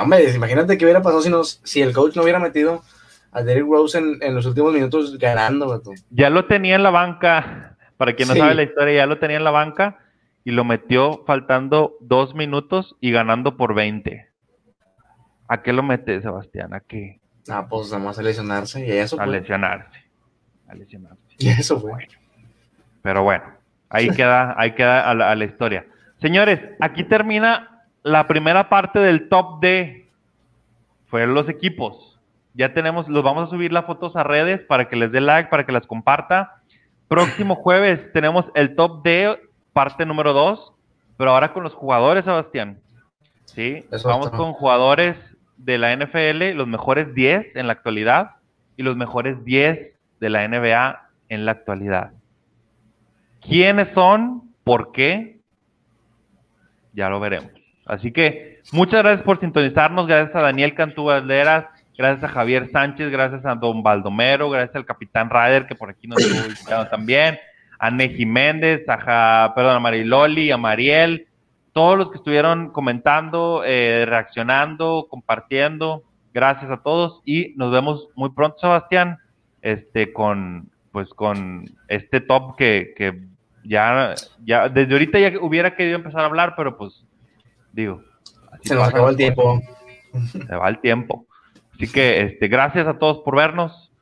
Hombre, imagínate qué hubiera pasado si, nos, si el coach no hubiera metido a Derrick Rose en, los últimos minutos ganando. Ya lo tenía en la banca, para quien no sabe la historia, ya lo tenía en la banca y lo metió faltando dos minutos y ganando por 20. ¿A qué lo mete, Sebastián? ¿A qué? Ah, pues nada más a lesionarse y eso. A lesionarse. A lesionarse. Y eso fue. Pero bueno, ahí [laughs] queda, ahí queda a la, historia. Señores, aquí termina la primera parte del top D. Fueron los equipos. Ya tenemos, los vamos a subir las fotos a redes para que les dé like, para que las comparta. Próximo [laughs] jueves tenemos el top D, parte número 2, pero ahora con los jugadores, Sebastián. Sí, vamos con jugadores de la NFL, los mejores 10 en la actualidad y los mejores 10 de la NBA en la actualidad. ¿Quiénes son? ¿Por qué? Ya lo veremos. Así que muchas gracias por sintonizarnos. Gracias a Daniel Cantú Valderas gracias a Javier Sánchez, gracias a Don Baldomero, gracias al Capitán Ryder, que por aquí nos estuvo visitando también, a Neji Méndez, a, perdón, a Mariloli, a Mariel, todos los que estuvieron comentando, eh, reaccionando, compartiendo, gracias a todos y nos vemos muy pronto, Sebastián, este, con, pues, con este top que, que ya, ya, desde ahorita ya hubiera querido empezar a hablar, pero pues, digo. Se nos acabó el tiempo. Se va el tiempo. Así que, este, gracias a todos por vernos.